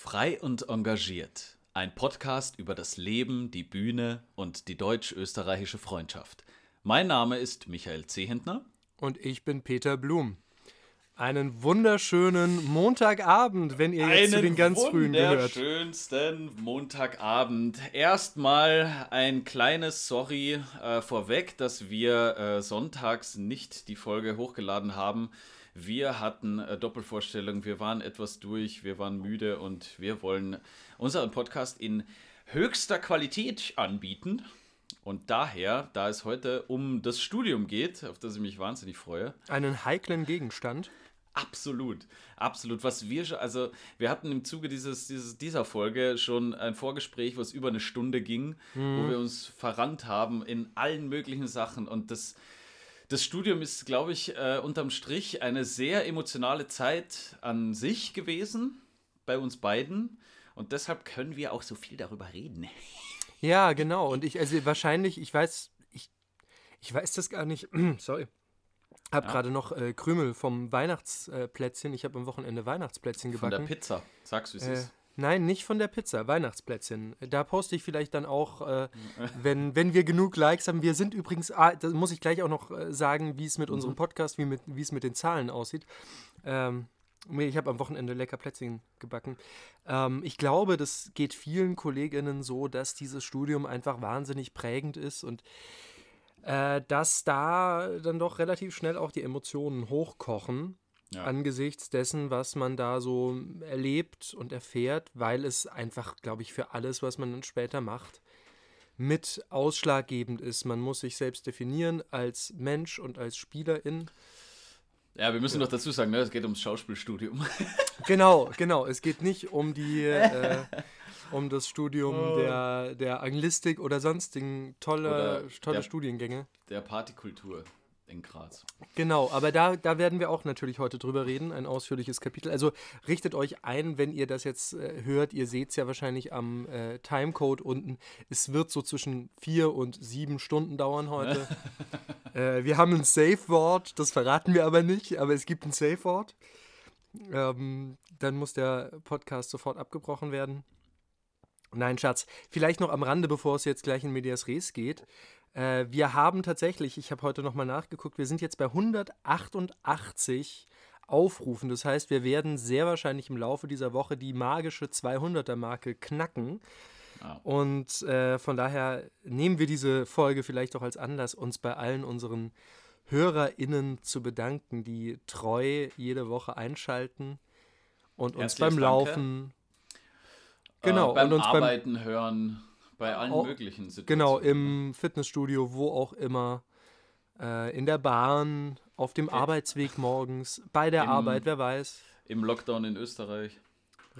Frei und engagiert. Ein Podcast über das Leben, die Bühne und die deutsch-österreichische Freundschaft. Mein Name ist Michael Zehentner. Und ich bin Peter Blum. Einen wunderschönen Montagabend, wenn ihr jetzt zu den ganz frühen gehört. schönsten Montagabend. Erstmal ein kleines Sorry äh, vorweg, dass wir äh, sonntags nicht die Folge hochgeladen haben. Wir hatten äh, Doppelvorstellung, wir waren etwas durch, wir waren müde und wir wollen unseren Podcast in höchster Qualität anbieten. Und daher, da es heute um das Studium geht, auf das ich mich wahnsinnig freue. Einen heiklen Gegenstand. Absolut, absolut. Was wir schon, also wir hatten im Zuge dieses, dieses, dieser Folge schon ein Vorgespräch, was über eine Stunde ging, mhm. wo wir uns verrannt haben in allen möglichen Sachen. Und das, das Studium ist, glaube ich, äh, unterm Strich eine sehr emotionale Zeit an sich gewesen, bei uns beiden. Und deshalb können wir auch so viel darüber reden. Ja, genau. Und ich, also wahrscheinlich, ich weiß, ich, ich weiß das gar nicht. Sorry. Hab ja. gerade noch äh, Krümel vom Weihnachtsplätzchen. Ich habe am Wochenende Weihnachtsplätzchen gebacken. Von der Pizza. Sagst du, es äh, ist. Nein, nicht von der Pizza, Weihnachtsplätzchen. Da poste ich vielleicht dann auch, äh, wenn, wenn wir genug Likes haben. Wir sind übrigens, ah, da muss ich gleich auch noch äh, sagen, wie es mit mhm. unserem Podcast, wie, mit, wie es mit den Zahlen aussieht. Ähm, ich habe am Wochenende lecker Plätzchen gebacken. Ähm, ich glaube, das geht vielen Kolleginnen so, dass dieses Studium einfach wahnsinnig prägend ist und äh, dass da dann doch relativ schnell auch die Emotionen hochkochen. Ja. Angesichts dessen, was man da so erlebt und erfährt, weil es einfach, glaube ich, für alles, was man dann später macht, mit ausschlaggebend ist. Man muss sich selbst definieren als Mensch und als Spielerin. Ja, wir müssen ja. noch dazu sagen, ne, es geht ums Schauspielstudium. Genau, genau. Es geht nicht um die äh, um das Studium oh. der, der Anglistik oder sonstigen tolle, oder tolle der, Studiengänge. Der Partykultur in Graz. Genau, aber da, da werden wir auch natürlich heute drüber reden, ein ausführliches Kapitel. Also richtet euch ein, wenn ihr das jetzt äh, hört, ihr seht es ja wahrscheinlich am äh, Timecode unten. Es wird so zwischen vier und sieben Stunden dauern heute. äh, wir haben ein Safe-Wort, das verraten wir aber nicht, aber es gibt ein Safe-Wort. Ähm, dann muss der Podcast sofort abgebrochen werden. Nein, Schatz. Vielleicht noch am Rande, bevor es jetzt gleich in Medias Res geht. Äh, wir haben tatsächlich, ich habe heute nochmal nachgeguckt, wir sind jetzt bei 188 Aufrufen. Das heißt, wir werden sehr wahrscheinlich im Laufe dieser Woche die magische 200er-Marke knacken. Ah. Und äh, von daher nehmen wir diese Folge vielleicht auch als Anlass, uns bei allen unseren HörerInnen zu bedanken, die treu jede Woche einschalten und uns Herzlich beim Laufen, Genau, äh, beim und uns Arbeiten beim, hören, bei allen auch, möglichen Situationen. Genau, im Fitnessstudio, wo auch immer, äh, in der Bahn, auf dem okay. Arbeitsweg morgens, bei der Im, Arbeit, wer weiß. Im Lockdown in Österreich.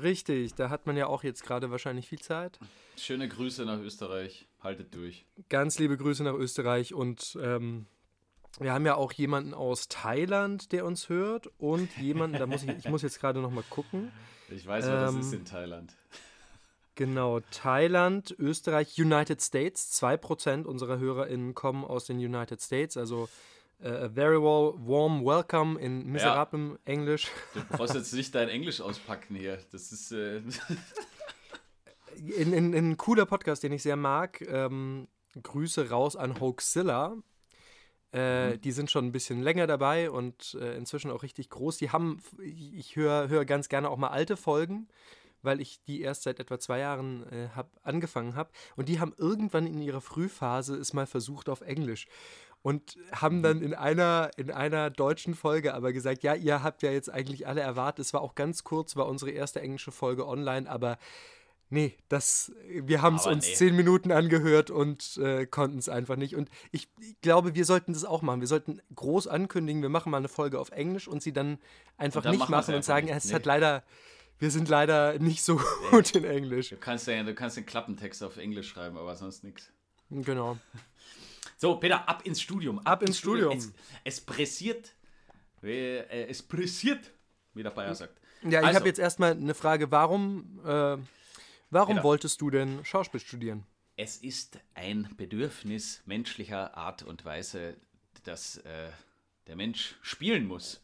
Richtig, da hat man ja auch jetzt gerade wahrscheinlich viel Zeit. Schöne Grüße nach Österreich, haltet durch. Ganz liebe Grüße nach Österreich und ähm, wir haben ja auch jemanden aus Thailand, der uns hört und jemanden, da muss ich, ich muss jetzt gerade noch mal gucken. Ich weiß, wo ähm, das ist in Thailand. Genau, Thailand, Österreich, United States. 2% unserer HörerInnen kommen aus den United States, also uh, a very well, warm welcome in miserablem ja. Englisch. Du brauchst jetzt nicht dein Englisch auspacken hier. Das ist. Äh in, in, in, ein cooler Podcast, den ich sehr mag. Ähm, Grüße raus an Hoaxilla. Äh, mhm. Die sind schon ein bisschen länger dabei und äh, inzwischen auch richtig groß. Die haben, ich höre hör ganz gerne auch mal alte Folgen weil ich die erst seit etwa zwei Jahren äh, hab, angefangen habe. Und die haben irgendwann in ihrer Frühphase es mal versucht auf Englisch. Und haben mhm. dann in einer, in einer deutschen Folge aber gesagt, ja, ihr habt ja jetzt eigentlich alle erwartet. Es war auch ganz kurz, war unsere erste englische Folge online, aber nee, das, wir haben es uns nee. zehn Minuten angehört und äh, konnten es einfach nicht. Und ich, ich, glaube, wir sollten das auch machen. Wir sollten groß ankündigen, wir machen mal eine Folge auf Englisch und sie dann einfach dann nicht machen und sagen, nicht. es nee. hat leider wir sind leider nicht so gut in Englisch. Du kannst ja, du kannst den Klappentext auf Englisch schreiben, aber sonst nichts. Genau. So, Peter, ab ins Studium. Ab, ab ins Studium. Studium. Es, es, pressiert. Äh, es pressiert, wie der Bayer sagt. Ja, ich also, habe jetzt erstmal eine Frage. Warum, äh, warum Peter, wolltest du denn Schauspiel studieren? Es ist ein Bedürfnis menschlicher Art und Weise, dass äh, der Mensch spielen muss.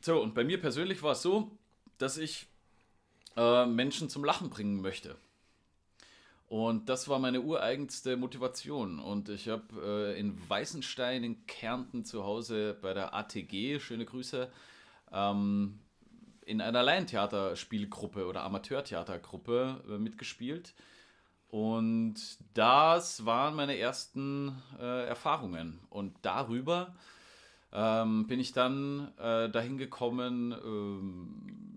So, und bei mir persönlich war es so, dass ich äh, Menschen zum Lachen bringen möchte. Und das war meine ureigenste Motivation. Und ich habe äh, in Weißenstein in Kärnten zu Hause bei der ATG, schöne Grüße, ähm, in einer Laientheaterspielgruppe oder Amateurtheatergruppe äh, mitgespielt. Und das waren meine ersten äh, Erfahrungen. Und darüber ähm, bin ich dann äh, dahin gekommen, ähm,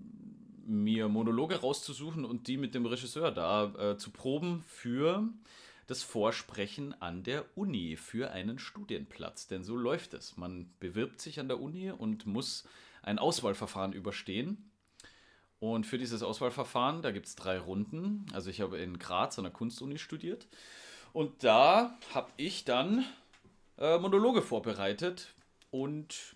mir Monologe rauszusuchen und die mit dem Regisseur da äh, zu proben für das Vorsprechen an der Uni für einen Studienplatz. Denn so läuft es. Man bewirbt sich an der Uni und muss ein Auswahlverfahren überstehen. Und für dieses Auswahlverfahren, da gibt es drei Runden. Also ich habe in Graz an der Kunstuni studiert. Und da habe ich dann äh, Monologe vorbereitet und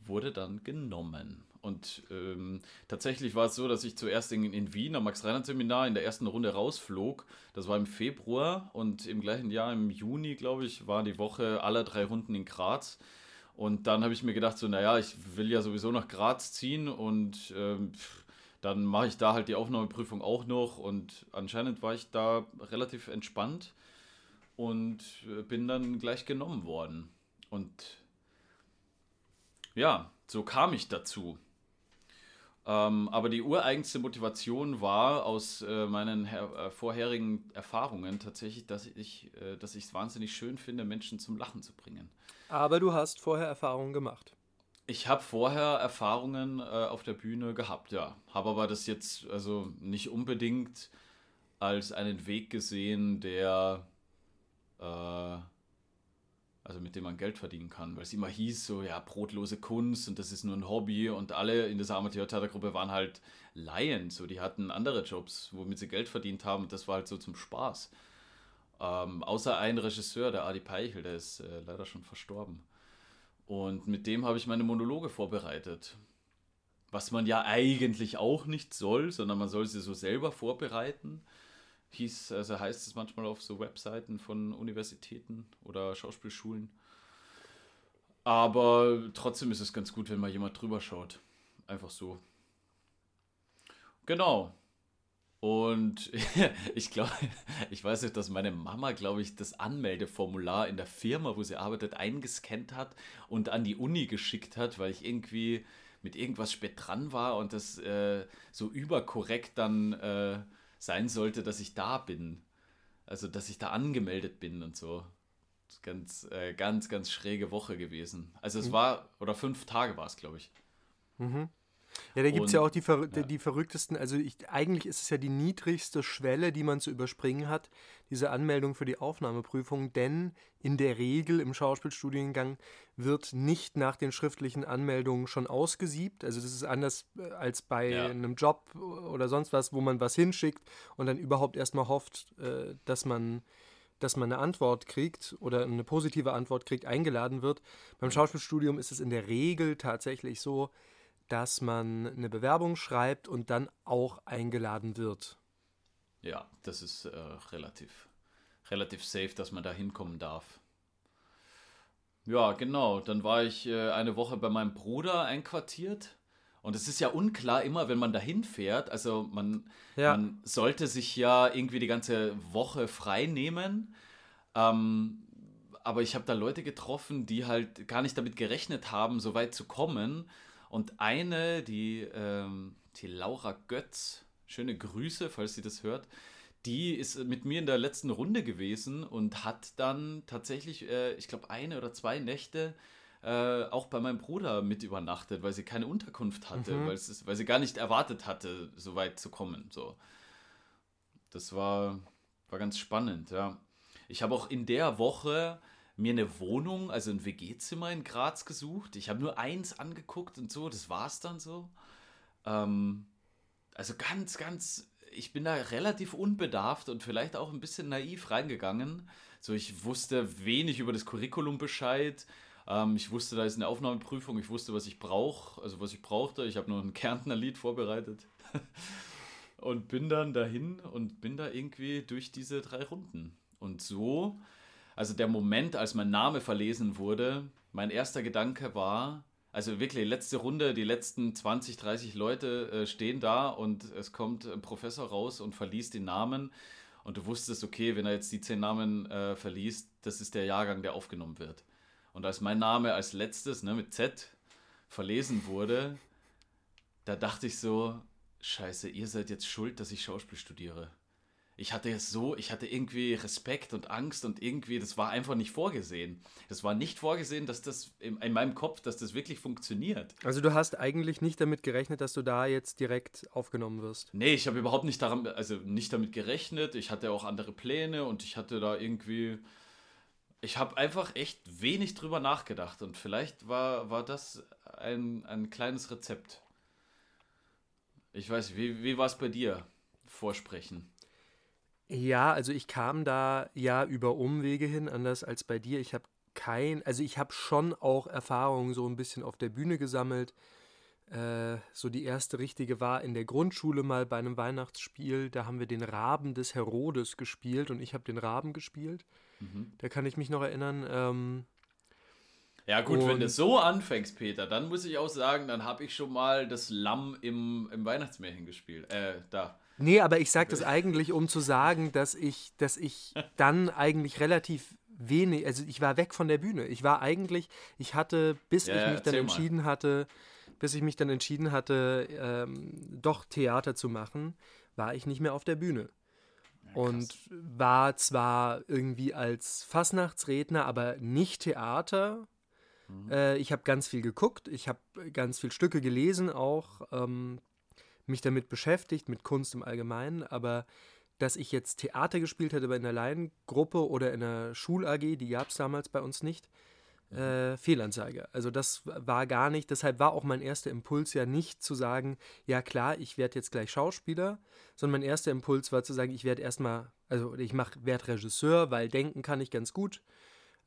wurde dann genommen. Und ähm, tatsächlich war es so, dass ich zuerst in, in Wien am Max-Reinhardt-Seminar in der ersten Runde rausflog. Das war im Februar und im gleichen Jahr, im Juni, glaube ich, war die Woche aller drei Runden in Graz. Und dann habe ich mir gedacht, so, naja, ich will ja sowieso nach Graz ziehen und ähm, dann mache ich da halt die Aufnahmeprüfung auch noch. Und anscheinend war ich da relativ entspannt und äh, bin dann gleich genommen worden. Und ja, so kam ich dazu. Ähm, aber die ureigenste Motivation war aus äh, meinen äh, vorherigen Erfahrungen tatsächlich, dass ich äh, es wahnsinnig schön finde, Menschen zum Lachen zu bringen. Aber du hast vorher Erfahrungen gemacht. Ich habe vorher Erfahrungen äh, auf der Bühne gehabt, ja. Habe aber das jetzt also nicht unbedingt als einen Weg gesehen, der äh, also mit dem man Geld verdienen kann, weil es immer hieß, so ja, brotlose Kunst und das ist nur ein Hobby und alle in dieser Amateurtheatergruppe waren halt Laien, so die hatten andere Jobs, womit sie Geld verdient haben und das war halt so zum Spaß. Ähm, außer ein Regisseur, der Adi Peichel, der ist äh, leider schon verstorben. Und mit dem habe ich meine Monologe vorbereitet. Was man ja eigentlich auch nicht soll, sondern man soll sie so selber vorbereiten hieß, also heißt es manchmal auf so Webseiten von Universitäten oder Schauspielschulen. Aber trotzdem ist es ganz gut, wenn mal jemand drüber schaut. Einfach so. Genau. Und ich glaube, ich weiß nicht, dass meine Mama, glaube ich, das Anmeldeformular in der Firma, wo sie arbeitet, eingescannt hat und an die Uni geschickt hat, weil ich irgendwie mit irgendwas spät dran war und das äh, so überkorrekt dann äh, sein sollte, dass ich da bin. Also, dass ich da angemeldet bin und so. Ganz, äh, ganz, ganz schräge Woche gewesen. Also es mhm. war, oder fünf Tage war es, glaube ich. Mhm. Ja, da gibt es ja auch die, Ver ja. die verrücktesten, also ich, eigentlich ist es ja die niedrigste Schwelle, die man zu überspringen hat, diese Anmeldung für die Aufnahmeprüfung, denn in der Regel im Schauspielstudiengang wird nicht nach den schriftlichen Anmeldungen schon ausgesiebt. Also das ist anders äh, als bei ja. einem Job oder sonst was, wo man was hinschickt und dann überhaupt erstmal hofft, äh, dass man dass man eine Antwort kriegt oder eine positive Antwort kriegt, eingeladen wird. Beim Schauspielstudium ist es in der Regel tatsächlich so, dass man eine Bewerbung schreibt und dann auch eingeladen wird. Ja, das ist äh, relativ, relativ safe, dass man da hinkommen darf. Ja, genau. Dann war ich äh, eine Woche bei meinem Bruder einquartiert. Und es ist ja unklar immer, wenn man dahin fährt. Also man, ja. man sollte sich ja irgendwie die ganze Woche frei nehmen. Ähm, aber ich habe da Leute getroffen, die halt gar nicht damit gerechnet haben, so weit zu kommen. Und eine, die, ähm, die Laura Götz, schöne Grüße, falls sie das hört, die ist mit mir in der letzten Runde gewesen und hat dann tatsächlich, äh, ich glaube, eine oder zwei Nächte äh, auch bei meinem Bruder mit übernachtet, weil sie keine Unterkunft hatte, mhm. weil, sie gar nicht erwartet hatte, so weit zu kommen. So. Das war, war ganz spannend, ja. Ich habe auch in der Woche mir eine Wohnung, also ein WG-Zimmer in Graz gesucht. Ich habe nur eins angeguckt und so, das war es dann so. Ähm, also ganz, ganz, ich bin da relativ unbedarft und vielleicht auch ein bisschen naiv reingegangen. So, ich wusste wenig über das Curriculum Bescheid. Ähm, ich wusste, da ist eine Aufnahmeprüfung, ich wusste, was ich brauche, also was ich brauchte. Ich habe nur ein Kärntner Lied vorbereitet. und bin dann dahin und bin da irgendwie durch diese drei Runden. Und so also der Moment, als mein Name verlesen wurde, mein erster Gedanke war, Also wirklich, letzte Runde, die letzten 20, 30 Leute äh, stehen da und es kommt ein Professor raus und verliest den Namen. Und du wusstest, okay, wenn er jetzt die zehn Namen äh, verliest, das ist der Jahrgang, der aufgenommen wird. Und als mein Name als letztes, ne, mit Z, verlesen wurde, da dachte ich so, scheiße, ihr seid jetzt schuld, dass ich Schauspiel studiere. Ich hatte es so, ich hatte irgendwie Respekt und Angst und irgendwie, das war einfach nicht vorgesehen. Das war nicht vorgesehen, dass das in, in meinem Kopf, dass das wirklich funktioniert. Also du hast eigentlich nicht damit gerechnet, dass du da jetzt direkt aufgenommen wirst. Nee, ich habe überhaupt nicht daran, also nicht damit gerechnet. Ich hatte auch andere Pläne und ich hatte da irgendwie, ich habe einfach echt wenig drüber nachgedacht und vielleicht war, war das ein, ein kleines Rezept. Ich weiß, wie, wie war es bei dir? Vorsprechen. Ja, also ich kam da ja über Umwege hin, anders als bei dir. Ich habe kein, also ich habe schon auch Erfahrungen so ein bisschen auf der Bühne gesammelt. Äh, so die erste richtige war in der Grundschule mal bei einem Weihnachtsspiel. Da haben wir den Raben des Herodes gespielt und ich habe den Raben gespielt. Mhm. Da kann ich mich noch erinnern. Ähm, ja gut, und wenn du so anfängst, Peter, dann muss ich auch sagen, dann habe ich schon mal das Lamm im, im Weihnachtsmärchen gespielt. Äh, da. Nee, aber ich sage das eigentlich, um zu sagen, dass ich, dass ich dann eigentlich relativ wenig, also ich war weg von der Bühne. Ich war eigentlich, ich hatte, bis ja, ich mich dann entschieden mal. hatte, bis ich mich dann entschieden hatte, ähm, doch Theater zu machen, war ich nicht mehr auf der Bühne. Ja, und war zwar irgendwie als Fastnachtsredner, aber nicht Theater, Mhm. Äh, ich habe ganz viel geguckt, ich habe ganz viele Stücke gelesen, auch ähm, mich damit beschäftigt, mit Kunst im Allgemeinen, aber dass ich jetzt Theater gespielt hätte bei einer Laiengruppe oder in einer Schul-AG, die gab es damals bei uns nicht, mhm. äh, Fehlanzeige. Also das war gar nicht, deshalb war auch mein erster Impuls ja nicht zu sagen, ja klar, ich werde jetzt gleich Schauspieler, sondern mein erster Impuls war zu sagen, ich werde erstmal, also ich werde Regisseur, weil denken kann ich ganz gut.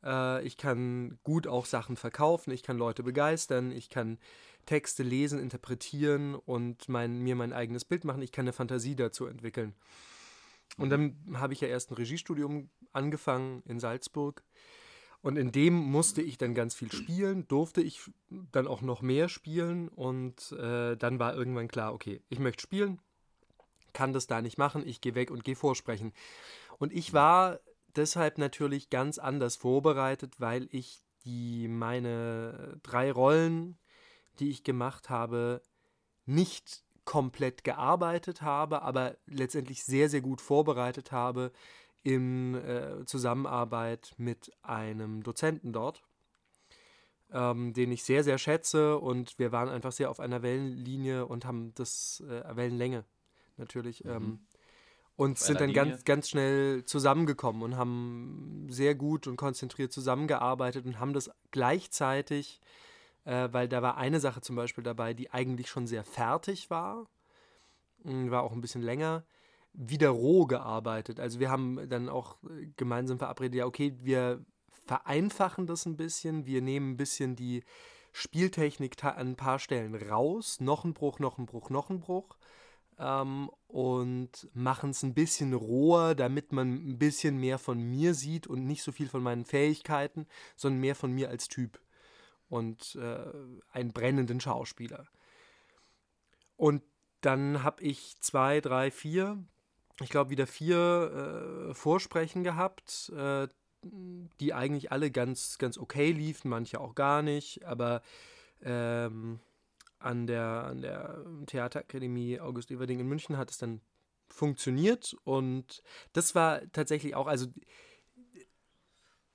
Äh, ich kann gut auch Sachen verkaufen, ich kann Leute begeistern, ich kann Texte lesen, interpretieren und mein, mir mein eigenes Bild machen. Ich kann eine Fantasie dazu entwickeln. Und dann habe ich ja erst ein Regiestudium angefangen in Salzburg. Und in dem musste ich dann ganz viel spielen, durfte ich dann auch noch mehr spielen. Und äh, dann war irgendwann klar, okay, ich möchte spielen, kann das da nicht machen, ich gehe weg und gehe vorsprechen. Und ich war deshalb natürlich ganz anders vorbereitet, weil ich die meine drei Rollen, die ich gemacht habe, nicht komplett gearbeitet habe, aber letztendlich sehr, sehr gut vorbereitet habe in äh, Zusammenarbeit mit einem Dozenten dort, ähm, den ich sehr, sehr schätze und wir waren einfach sehr auf einer Wellenlinie und haben das äh, Wellenlänge natürlich mhm. Und sind dann ganz, ganz schnell zusammengekommen und haben sehr gut und konzentriert zusammengearbeitet und haben das gleichzeitig, äh, weil da war eine Sache zum Beispiel dabei, die eigentlich schon sehr fertig war, hm, war auch ein bisschen länger, wieder roh gearbeitet. Also wir haben dann auch äh, gemeinsam verabredet, ja, okay, wir vereinfachen das ein bisschen, wir nehmen ein bisschen die Spieltechnik an ein paar Stellen raus, noch ein Bruch, noch ein Bruch, noch ein Bruch ähm, und machen es ein bisschen roher, damit man ein bisschen mehr von mir sieht und nicht so viel von meinen Fähigkeiten, sondern mehr von mir als Typ und äh, einen brennenden Schauspieler. Und dann habe ich zwei, drei, vier, ich glaube wieder vier äh, Vorsprechen gehabt, äh, die eigentlich alle ganz, ganz okay liefen, manche auch gar nicht, aber ähm, an der, an der Theaterakademie August Everding in München hat es dann funktioniert und das war tatsächlich auch, also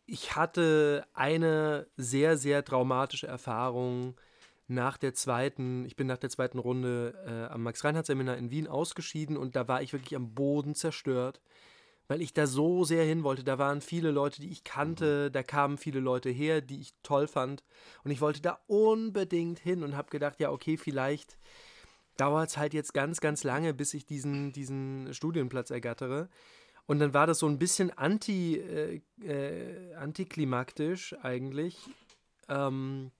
ich hatte eine sehr, sehr traumatische Erfahrung nach der zweiten, ich bin nach der zweiten Runde äh, am Max-Reinhardt-Seminar in Wien ausgeschieden und da war ich wirklich am Boden zerstört weil ich da so sehr hin wollte. Da waren viele Leute, die ich kannte, mhm. da kamen viele Leute her, die ich toll fand. Und ich wollte da unbedingt hin und habe gedacht, ja, okay, vielleicht dauert es halt jetzt ganz, ganz lange, bis ich diesen, diesen Studienplatz ergattere. Und dann war das so ein bisschen anti, äh, äh, antiklimaktisch eigentlich ähm,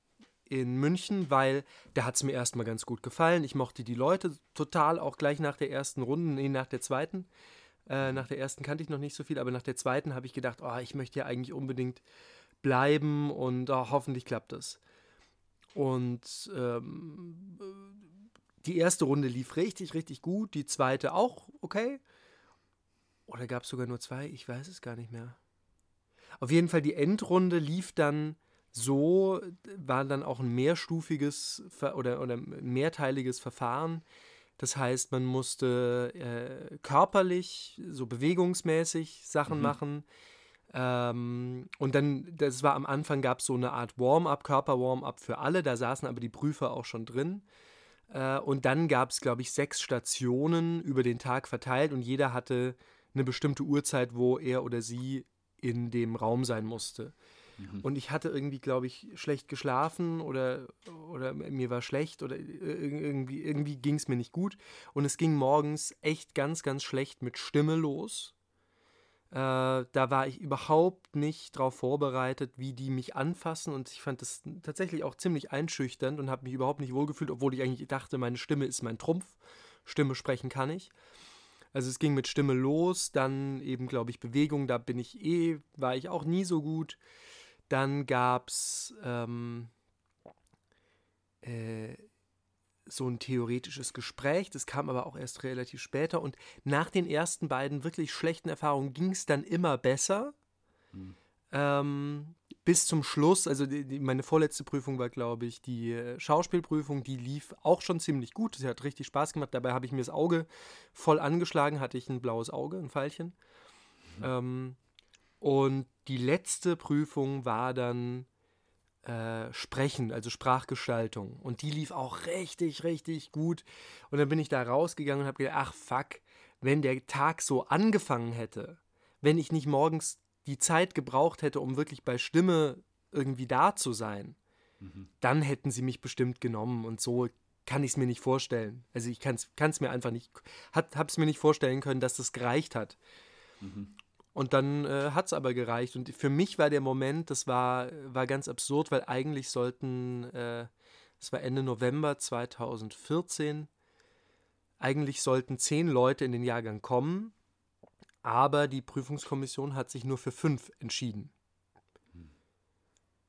in München, weil da hat es mir erstmal ganz gut gefallen. Ich mochte die Leute total, auch gleich nach der ersten Runde, nee, nach der zweiten. Äh, nach der ersten kannte ich noch nicht so viel, aber nach der zweiten habe ich gedacht, oh, ich möchte ja eigentlich unbedingt bleiben und oh, hoffentlich klappt das. Und ähm, die erste Runde lief richtig, richtig gut, die zweite auch okay. Oder gab es sogar nur zwei? Ich weiß es gar nicht mehr. Auf jeden Fall, die Endrunde lief dann so, war dann auch ein mehrstufiges oder, oder mehrteiliges Verfahren. Das heißt, man musste äh, körperlich, so bewegungsmäßig Sachen mhm. machen. Ähm, und dann, das war am Anfang, gab es so eine Art Warm-up, Körper-Warm-up für alle. Da saßen aber die Prüfer auch schon drin. Äh, und dann gab es, glaube ich, sechs Stationen über den Tag verteilt und jeder hatte eine bestimmte Uhrzeit, wo er oder sie in dem Raum sein musste. Mhm. Und ich hatte irgendwie, glaube ich, schlecht geschlafen oder, oder mir war schlecht oder irgendwie, irgendwie ging es mir nicht gut. Und es ging morgens echt ganz, ganz schlecht mit Stimme los. Äh, da war ich überhaupt nicht darauf vorbereitet, wie die mich anfassen und ich fand das tatsächlich auch ziemlich einschüchternd und habe mich überhaupt nicht wohlgefühlt, obwohl ich eigentlich dachte, meine Stimme ist mein Trumpf. Stimme sprechen kann ich. Also es ging mit Stimme los, dann eben, glaube ich, Bewegung, da bin ich eh, war ich auch nie so gut. Dann gab es ähm, äh, so ein theoretisches Gespräch, das kam aber auch erst relativ später. Und nach den ersten beiden wirklich schlechten Erfahrungen ging es dann immer besser. Mhm. Ähm, bis zum Schluss, also die, die, meine vorletzte Prüfung war, glaube ich, die äh, Schauspielprüfung, die lief auch schon ziemlich gut. Sie hat richtig Spaß gemacht. Dabei habe ich mir das Auge voll angeschlagen, hatte ich ein blaues Auge, ein Pfeilchen. Mhm. Ähm, und die letzte Prüfung war dann äh, Sprechen, also Sprachgestaltung. Und die lief auch richtig, richtig gut. Und dann bin ich da rausgegangen und habe gedacht, ach fuck, wenn der Tag so angefangen hätte, wenn ich nicht morgens die Zeit gebraucht hätte, um wirklich bei Stimme irgendwie da zu sein, mhm. dann hätten sie mich bestimmt genommen. Und so kann ich es mir nicht vorstellen. Also ich kann es mir einfach nicht, habe es mir nicht vorstellen können, dass das gereicht hat. Mhm. Und dann äh, hat es aber gereicht. Und für mich war der Moment, das war, war ganz absurd, weil eigentlich sollten, äh, das war Ende November 2014, eigentlich sollten zehn Leute in den Jahrgang kommen, aber die Prüfungskommission hat sich nur für fünf entschieden.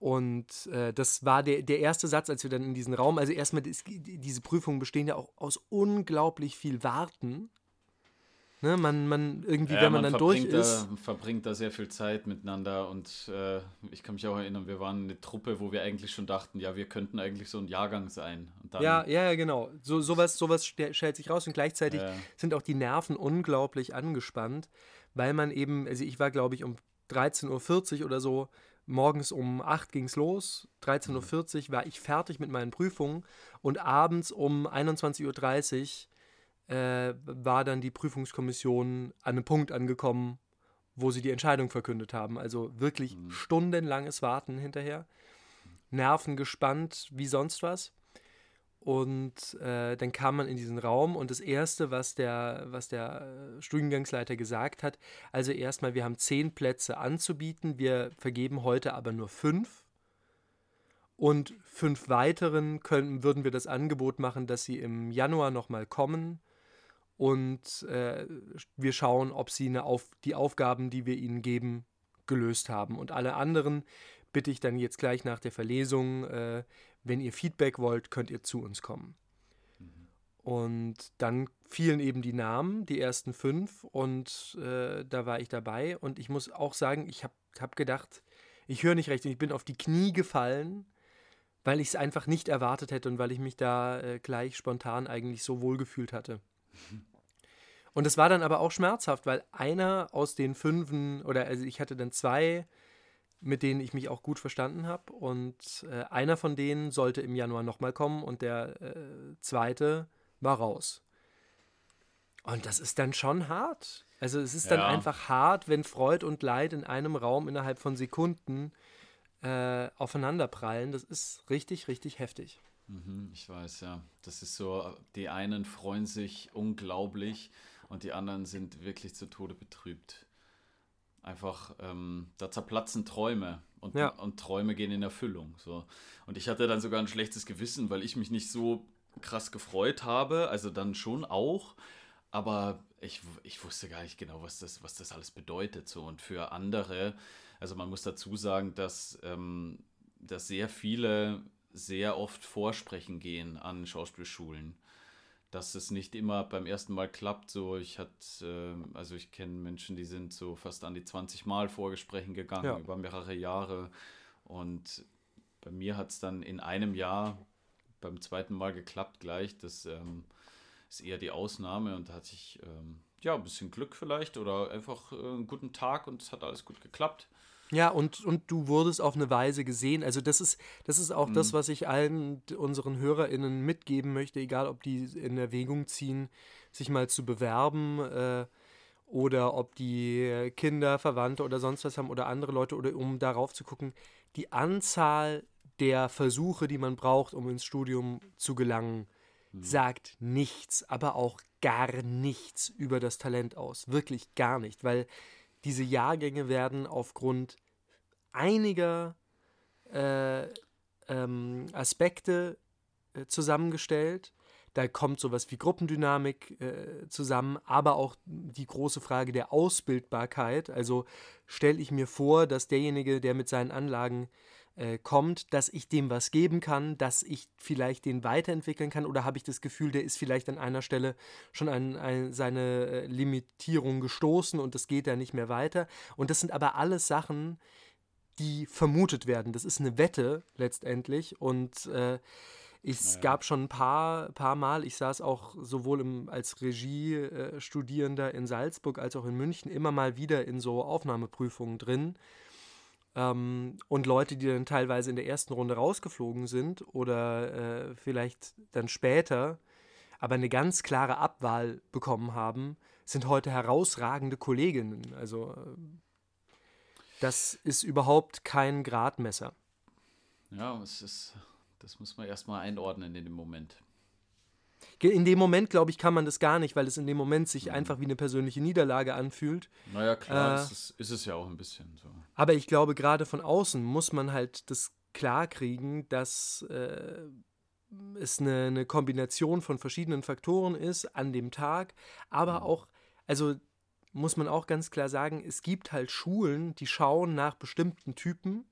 Und äh, das war der, der erste Satz, als wir dann in diesen Raum, also erstmal, diese Prüfungen bestehen ja auch aus unglaublich viel Warten. Ne, man, man irgendwie, ja, wenn man, man dann durch ist. Da, verbringt da sehr viel Zeit miteinander und äh, ich kann mich auch erinnern, wir waren eine Truppe, wo wir eigentlich schon dachten, ja, wir könnten eigentlich so ein Jahrgang sein. ja, ja, genau. So, sowas, sowas stellt sich raus und gleichzeitig ja. sind auch die Nerven unglaublich angespannt, weil man eben, also ich war glaube ich um 13.40 Uhr oder so, morgens um 8 ging es los, 13.40 Uhr war ich fertig mit meinen Prüfungen und abends um 21.30 Uhr äh, war dann die Prüfungskommission an einem Punkt angekommen, wo sie die Entscheidung verkündet haben. Also wirklich mhm. stundenlanges Warten hinterher. Nerven gespannt wie sonst was. Und äh, dann kam man in diesen Raum und das Erste, was der, was der äh, Studiengangsleiter gesagt hat, also erstmal, wir haben zehn Plätze anzubieten, wir vergeben heute aber nur fünf. Und fünf weiteren können, würden wir das Angebot machen, dass sie im Januar nochmal kommen und äh, wir schauen, ob sie eine Auf die Aufgaben, die wir ihnen geben, gelöst haben. Und alle anderen bitte ich dann jetzt gleich nach der Verlesung, äh, wenn ihr Feedback wollt, könnt ihr zu uns kommen. Mhm. Und dann fielen eben die Namen, die ersten fünf, und äh, da war ich dabei. Und ich muss auch sagen, ich habe hab gedacht, ich höre nicht recht. Und ich bin auf die Knie gefallen, weil ich es einfach nicht erwartet hätte und weil ich mich da äh, gleich spontan eigentlich so wohl gefühlt hatte. Mhm. Und es war dann aber auch schmerzhaft, weil einer aus den Fünfen, oder also ich hatte dann zwei, mit denen ich mich auch gut verstanden habe. Und äh, einer von denen sollte im Januar nochmal kommen und der äh, zweite war raus. Und das ist dann schon hart. Also es ist dann ja. einfach hart, wenn Freud und Leid in einem Raum innerhalb von Sekunden äh, aufeinanderprallen. Das ist richtig, richtig heftig. Mhm, ich weiß, ja. Das ist so, die einen freuen sich unglaublich und die anderen sind wirklich zu Tode betrübt. Einfach, ähm, da zerplatzen Träume und, ja. und Träume gehen in Erfüllung. So. Und ich hatte dann sogar ein schlechtes Gewissen, weil ich mich nicht so krass gefreut habe, also dann schon auch, aber ich, ich wusste gar nicht genau, was das, was das alles bedeutet. So. Und für andere, also man muss dazu sagen, dass, ähm, dass sehr viele sehr oft vorsprechen gehen an Schauspielschulen. Dass es nicht immer beim ersten Mal klappt. So, ich hatte, äh, also ich kenne Menschen, die sind so fast an die 20 Mal Vorgesprächen gegangen ja. über mehrere Jahre. Und bei mir hat es dann in einem Jahr beim zweiten Mal geklappt gleich. Das ähm, ist eher die Ausnahme und da hatte ich ähm, ja ein bisschen Glück vielleicht oder einfach äh, einen guten Tag und es hat alles gut geklappt. Ja, und, und du wurdest auf eine Weise gesehen. Also das ist, das ist auch mhm. das, was ich allen unseren HörerInnen mitgeben möchte, egal ob die in Erwägung ziehen, sich mal zu bewerben äh, oder ob die Kinder, Verwandte oder sonst was haben oder andere Leute oder um darauf zu gucken, die Anzahl der Versuche, die man braucht, um ins Studium zu gelangen, mhm. sagt nichts, aber auch gar nichts über das Talent aus. Wirklich gar nicht, weil diese Jahrgänge werden aufgrund einiger äh, ähm, Aspekte äh, zusammengestellt. Da kommt sowas wie Gruppendynamik äh, zusammen, aber auch die große Frage der Ausbildbarkeit. Also stelle ich mir vor, dass derjenige, der mit seinen Anlagen äh, kommt, dass ich dem was geben kann, dass ich vielleicht den weiterentwickeln kann oder habe ich das Gefühl, der ist vielleicht an einer Stelle schon an, an seine äh, Limitierung gestoßen und es geht da nicht mehr weiter. Und das sind aber alles Sachen, die vermutet werden. Das ist eine Wette letztendlich und äh, es naja. gab schon ein paar, paar Mal, ich saß auch sowohl im, als Regiestudierender in Salzburg als auch in München immer mal wieder in so Aufnahmeprüfungen drin. Ähm, und Leute, die dann teilweise in der ersten Runde rausgeflogen sind oder äh, vielleicht dann später, aber eine ganz klare Abwahl bekommen haben, sind heute herausragende Kolleginnen. Also äh, das ist überhaupt kein Gradmesser. Ja, es ist, das muss man erstmal einordnen in dem Moment. In dem Moment, glaube ich, kann man das gar nicht, weil es in dem Moment sich mhm. einfach wie eine persönliche Niederlage anfühlt. Naja, klar, äh, ist, ist, es ja auch ein bisschen so. Aber ich glaube, gerade von außen muss man halt das klar kriegen, dass äh, es eine, eine, Kombination von verschiedenen Faktoren ist an dem Tag, aber mhm. auch, also muss man auch ganz klar sagen, es gibt halt Schulen, die schauen nach bestimmten Typen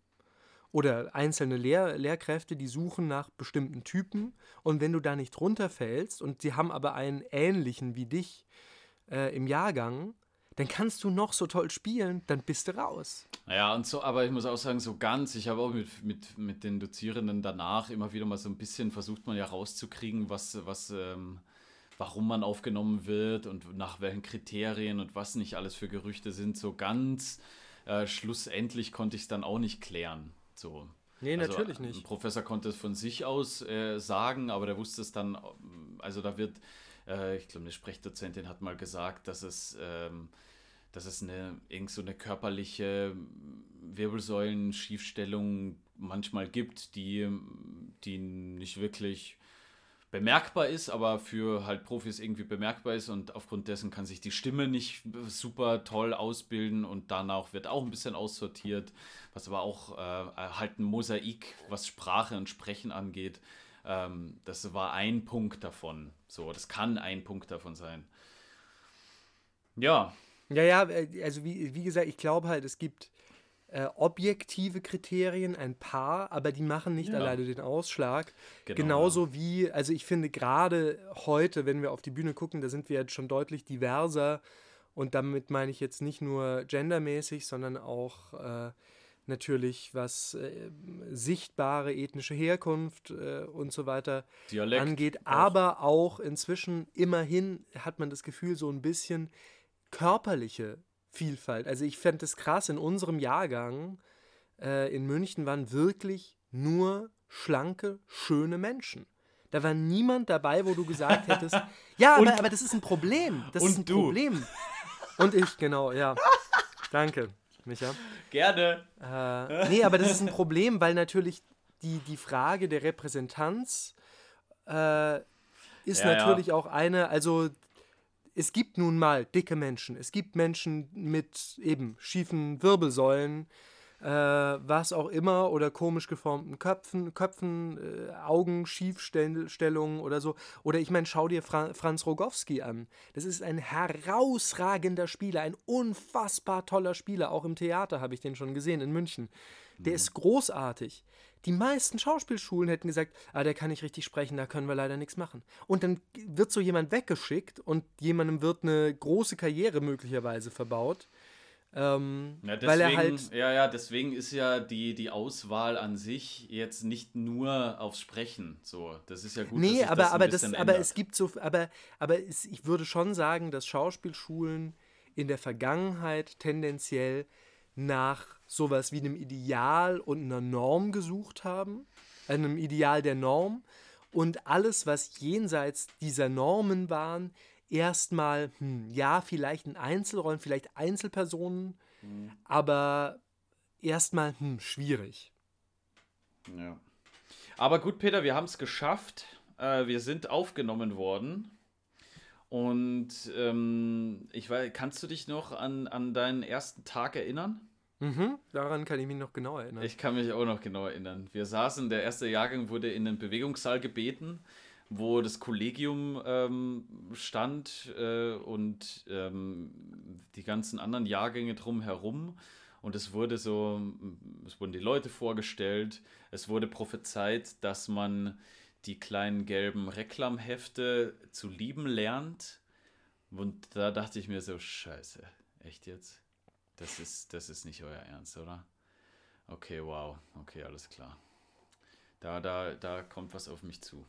oder einzelne Lehr Lehrkräfte, die suchen nach bestimmten Typen und wenn du da nicht runterfällst und sie haben aber einen ähnlichen wie dich äh, im Jahrgang, dann kannst du noch so toll spielen, dann bist du raus. Ja, und so, aber ich muss auch sagen, so ganz, ich habe auch mit, mit, mit den Dozierenden danach immer wieder mal so ein bisschen versucht man ja rauszukriegen, was, was, ähm, warum man aufgenommen wird und nach welchen Kriterien und was nicht alles für Gerüchte sind. So ganz äh, schlussendlich konnte ich es dann auch nicht klären. So. Nee, also, natürlich nicht. Ein Professor konnte es von sich aus äh, sagen, aber der wusste es dann, also da wird, äh, ich glaube, eine Sprechdozentin hat mal gesagt, dass es, ähm, dass es eine, irgend so eine körperliche Wirbelsäulenschiefstellung manchmal gibt, die, die nicht wirklich bemerkbar ist, aber für halt Profis irgendwie bemerkbar ist und aufgrund dessen kann sich die Stimme nicht super toll ausbilden und danach wird auch ein bisschen aussortiert, was aber auch äh, halt ein Mosaik, was Sprache und Sprechen angeht. Ähm, das war ein Punkt davon. So, das kann ein Punkt davon sein. Ja. Ja, ja, äh, also wie, wie gesagt, ich glaube halt, es gibt äh, objektive Kriterien, ein paar, aber die machen nicht ja. alleine den Ausschlag. Genau, Genauso wie, also ich finde gerade heute, wenn wir auf die Bühne gucken, da sind wir jetzt schon deutlich diverser und damit meine ich jetzt nicht nur gendermäßig, sondern auch äh, natürlich was äh, sichtbare ethnische Herkunft äh, und so weiter Dialekt angeht, auch. aber auch inzwischen immerhin hat man das Gefühl, so ein bisschen körperliche Vielfalt. Also ich fände es krass, in unserem Jahrgang äh, in München waren wirklich nur schlanke, schöne Menschen. Da war niemand dabei, wo du gesagt hättest, ja, aber, aber, das ist ein Problem. Das ist ein du. Problem. Und ich, genau, ja. Danke, Micha. Gerne. Äh, nee, aber das ist ein Problem, weil natürlich die, die Frage der Repräsentanz äh, ist ja, natürlich ja. auch eine, also es gibt nun mal dicke Menschen. Es gibt Menschen mit eben schiefen Wirbelsäulen. äh, was auch immer oder komisch geformten Köpfen, Köpfen äh, Augenschiefstellungen oder so. Oder ich meine, schau dir Fra Franz Rogowski an. Das ist ein herausragender Spieler, ein unfassbar toller Spieler. Auch im Theater habe ich den schon gesehen in München. Der mhm. ist großartig. Die meisten Schauspielschulen hätten gesagt, ah, der kann nicht richtig sprechen, da können wir leider nichts machen. Und dann wird so jemand weggeschickt und jemandem wird eine große Karriere möglicherweise verbaut. Ähm, ja, deswegen, weil er halt. Ja, ja, deswegen ist ja die, die Auswahl an sich jetzt nicht nur aufs Sprechen. So, das ist ja gut. Nee, aber, das aber, das, aber es gibt so. Aber, aber es, ich würde schon sagen, dass Schauspielschulen in der Vergangenheit tendenziell nach sowas wie einem Ideal und einer Norm gesucht haben, einem Ideal der Norm und alles, was jenseits dieser Normen waren, erstmal, hm, ja, vielleicht in Einzelrollen, vielleicht Einzelpersonen, mhm. aber erstmal hm, schwierig. Ja. Aber gut, Peter, wir haben es geschafft. Äh, wir sind aufgenommen worden. Und ähm, ich weiß, kannst du dich noch an, an deinen ersten Tag erinnern? Mhm, daran kann ich mich noch genau erinnern. Ich kann mich auch noch genau erinnern. Wir saßen, der erste Jahrgang wurde in den Bewegungssaal gebeten wo das Kollegium ähm, stand äh, und ähm, die ganzen anderen Jahrgänge drumherum. Und es wurde so, es wurden die Leute vorgestellt, es wurde prophezeit, dass man die kleinen gelben Reklamhefte zu lieben lernt. Und da dachte ich mir so, scheiße, echt jetzt? Das ist, das ist nicht euer Ernst, oder? Okay, wow, okay, alles klar. Da, da, da kommt was auf mich zu.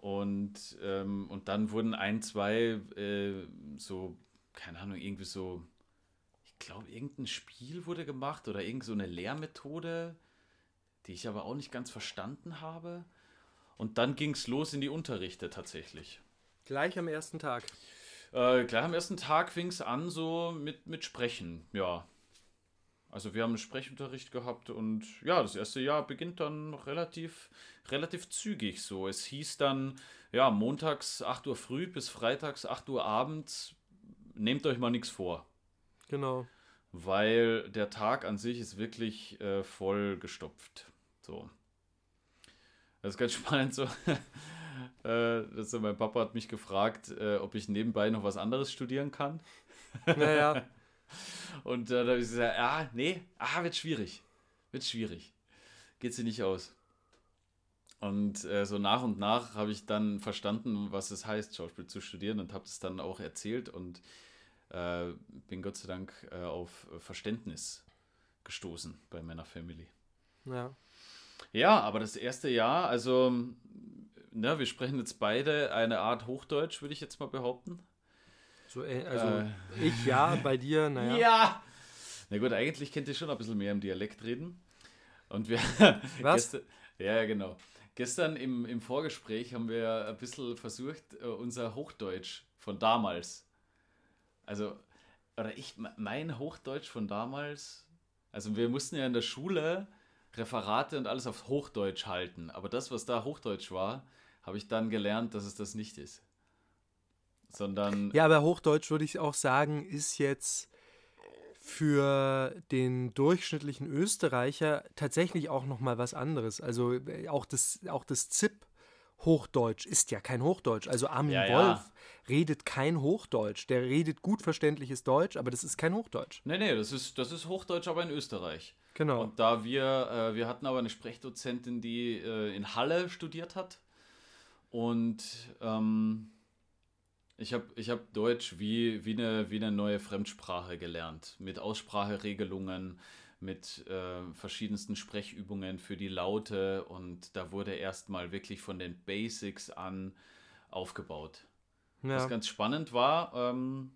Und, ähm, und dann wurden ein, zwei äh, so, keine Ahnung, irgendwie so, ich glaube, irgendein Spiel wurde gemacht oder irgend so eine Lehrmethode, die ich aber auch nicht ganz verstanden habe. Und dann ging es los in die Unterrichte tatsächlich. Gleich am ersten Tag. Äh, gleich am ersten Tag fing es an so mit, mit Sprechen, ja. Also wir haben einen Sprechunterricht gehabt und ja, das erste Jahr beginnt dann relativ, relativ zügig so. Es hieß dann, ja, montags 8 Uhr früh bis freitags 8 Uhr abends, nehmt euch mal nichts vor. Genau. Weil der Tag an sich ist wirklich äh, voll gestopft. So. Das ist ganz spannend so. Äh, das, mein Papa hat mich gefragt, äh, ob ich nebenbei noch was anderes studieren kann. Naja. Und äh, da habe ich gesagt, ja, nee, ah, wird schwierig. Wird schwierig. Geht sie nicht aus. Und äh, so nach und nach habe ich dann verstanden, was es heißt, Schauspiel zu studieren und habe es dann auch erzählt und äh, bin Gott sei Dank äh, auf Verständnis gestoßen bei meiner Family. Ja. Ja, aber das erste Jahr, also, ne, wir sprechen jetzt beide eine Art Hochdeutsch, würde ich jetzt mal behaupten. So, äh, also äh, ich ja, bei dir, naja. Ja! Na gut, eigentlich kennt ihr schon ein bisschen mehr im Dialekt reden. Und wir. Was? gestern, ja, genau. Gestern im, im Vorgespräch haben wir ein bisschen versucht, äh, unser Hochdeutsch von damals. Also, oder ich, mein Hochdeutsch von damals. Also, wir mussten ja in der Schule Referate und alles auf Hochdeutsch halten. Aber das, was da Hochdeutsch war, habe ich dann gelernt, dass es das nicht ist sondern. Ja, aber Hochdeutsch würde ich auch sagen, ist jetzt für den durchschnittlichen Österreicher tatsächlich auch noch mal was anderes. Also äh, auch das, auch das ZIP Hochdeutsch ist ja kein Hochdeutsch. Also Armin ja, Wolf ja. redet kein Hochdeutsch. Der redet gut verständliches Deutsch, aber das ist kein Hochdeutsch. Nee, nee, das ist, das ist Hochdeutsch, aber in Österreich. Genau. Und da wir, äh, wir hatten aber eine Sprechdozentin, die äh, in Halle studiert hat. Und ähm, ich habe ich hab Deutsch wie, wie, eine, wie eine neue Fremdsprache gelernt, mit Ausspracheregelungen, mit äh, verschiedensten Sprechübungen für die Laute und da wurde erstmal wirklich von den Basics an aufgebaut. Ja. Was ganz spannend war, ähm,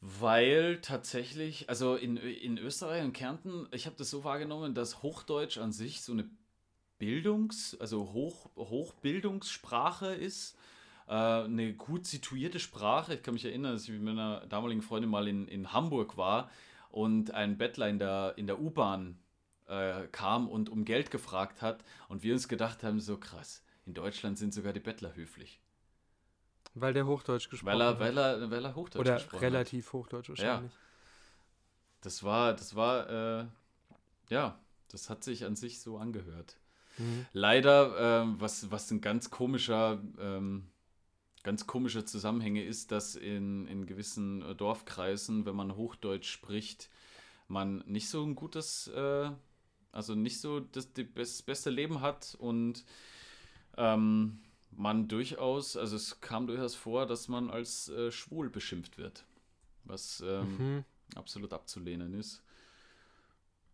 weil tatsächlich, also in, in Österreich und Kärnten, ich habe das so wahrgenommen, dass Hochdeutsch an sich so eine Bildungs-, also Hoch, Hochbildungssprache ist äh, eine gut situierte Sprache. Ich kann mich erinnern, dass ich mit meiner damaligen Freundin mal in, in Hamburg war und ein Bettler in der, in der U-Bahn äh, kam und um Geld gefragt hat und wir uns gedacht haben, so krass, in Deutschland sind sogar die Bettler höflich. Weil der Hochdeutsch gesprochen weil er, hat. Weil er, weil er Hochdeutsch Oder relativ hat. Hochdeutsch wahrscheinlich. Ja. das war, das war, äh, ja, das hat sich an sich so angehört. Mhm. Leider, ähm, was, was ein ganz komischer, ähm, ganz komische Zusammenhänge ist, dass in, in gewissen äh, Dorfkreisen, wenn man Hochdeutsch spricht, man nicht so ein gutes, äh, also nicht so das, das beste Leben hat und ähm, man durchaus, also es kam durchaus vor, dass man als äh, schwul beschimpft wird, was ähm, mhm. absolut abzulehnen ist.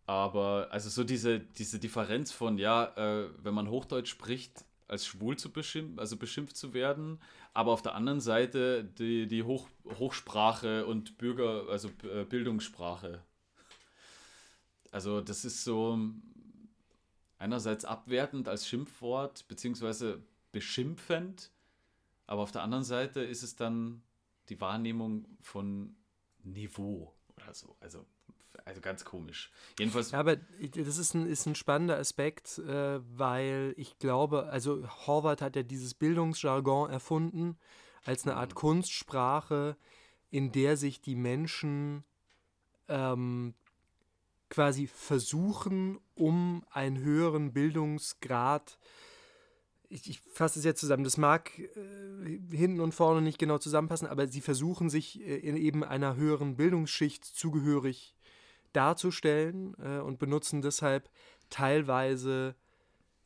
Aber also so diese, diese Differenz von, ja, äh, wenn man Hochdeutsch spricht, als schwul zu beschimpft, also beschimpft zu werden, aber auf der anderen Seite die, die Hoch, Hochsprache und Bürger, also äh, Bildungssprache. Also das ist so einerseits abwertend als Schimpfwort, beziehungsweise beschimpfend, aber auf der anderen Seite ist es dann die Wahrnehmung von Niveau oder so. Also, also ganz komisch. Jedenfalls. Ja, aber das ist ein, ist ein spannender Aspekt, äh, weil ich glaube, also Horvath hat ja dieses Bildungsjargon erfunden als eine Art mhm. Kunstsprache, in der sich die Menschen ähm, quasi versuchen, um einen höheren Bildungsgrad ich, ich fasse es jetzt zusammen, das mag äh, hinten und vorne nicht genau zusammenpassen, aber sie versuchen sich äh, in eben einer höheren Bildungsschicht zugehörig darzustellen äh, und benutzen deshalb teilweise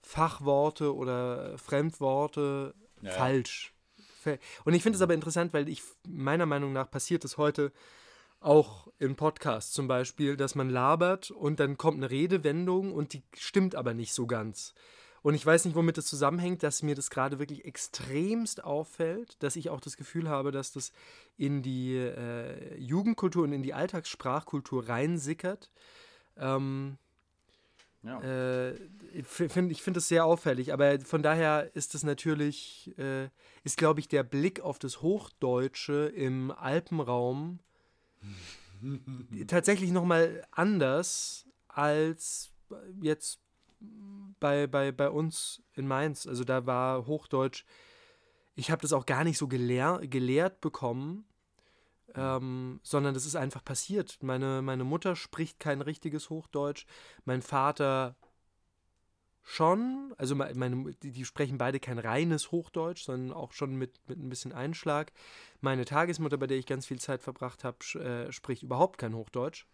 Fachworte oder Fremdworte ja. falsch. Und ich finde es aber interessant, weil ich meiner Meinung nach passiert es heute auch im Podcast zum Beispiel, dass man labert und dann kommt eine Redewendung und die stimmt aber nicht so ganz. Und ich weiß nicht, womit das zusammenhängt, dass mir das gerade wirklich extremst auffällt, dass ich auch das Gefühl habe, dass das in die äh, Jugendkultur und in die Alltagssprachkultur reinsickert. Ähm, ja. Äh, ich finde ich find das sehr auffällig, aber von daher ist es natürlich, äh, ist glaube ich der Blick auf das Hochdeutsche im Alpenraum tatsächlich nochmal anders als jetzt bei, bei, bei uns in Mainz. Also da war Hochdeutsch. Ich habe das auch gar nicht so gelehr, gelehrt bekommen, ähm, sondern das ist einfach passiert. Meine, meine Mutter spricht kein richtiges Hochdeutsch. Mein Vater schon. Also meine, die, die sprechen beide kein reines Hochdeutsch, sondern auch schon mit, mit ein bisschen Einschlag. Meine Tagesmutter, bei der ich ganz viel Zeit verbracht habe, äh, spricht überhaupt kein Hochdeutsch.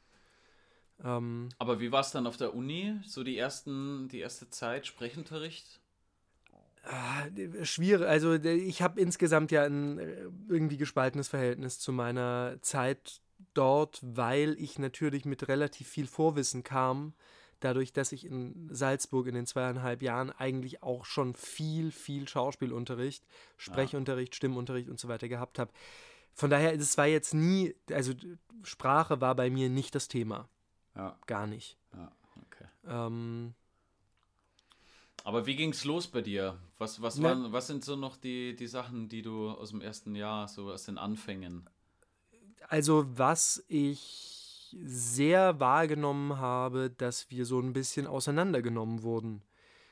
Ähm, Aber wie war es dann auf der Uni? So die ersten, die erste Zeit Sprechunterricht? Äh, schwierig. Also ich habe insgesamt ja ein äh, irgendwie gespaltenes Verhältnis zu meiner Zeit dort, weil ich natürlich mit relativ viel Vorwissen kam. Dadurch, dass ich in Salzburg in den zweieinhalb Jahren eigentlich auch schon viel, viel Schauspielunterricht, Sprechunterricht, Stimmunterricht und so weiter gehabt habe. Von daher, es war jetzt nie, also Sprache war bei mir nicht das Thema. Ja. Gar nicht. Ja, okay. Ähm, aber wie ging es los bei dir? Was, was, waren, was sind so noch die, die Sachen, die du aus dem ersten Jahr, so aus den Anfängen? Also, was ich sehr wahrgenommen habe, dass wir so ein bisschen auseinandergenommen wurden.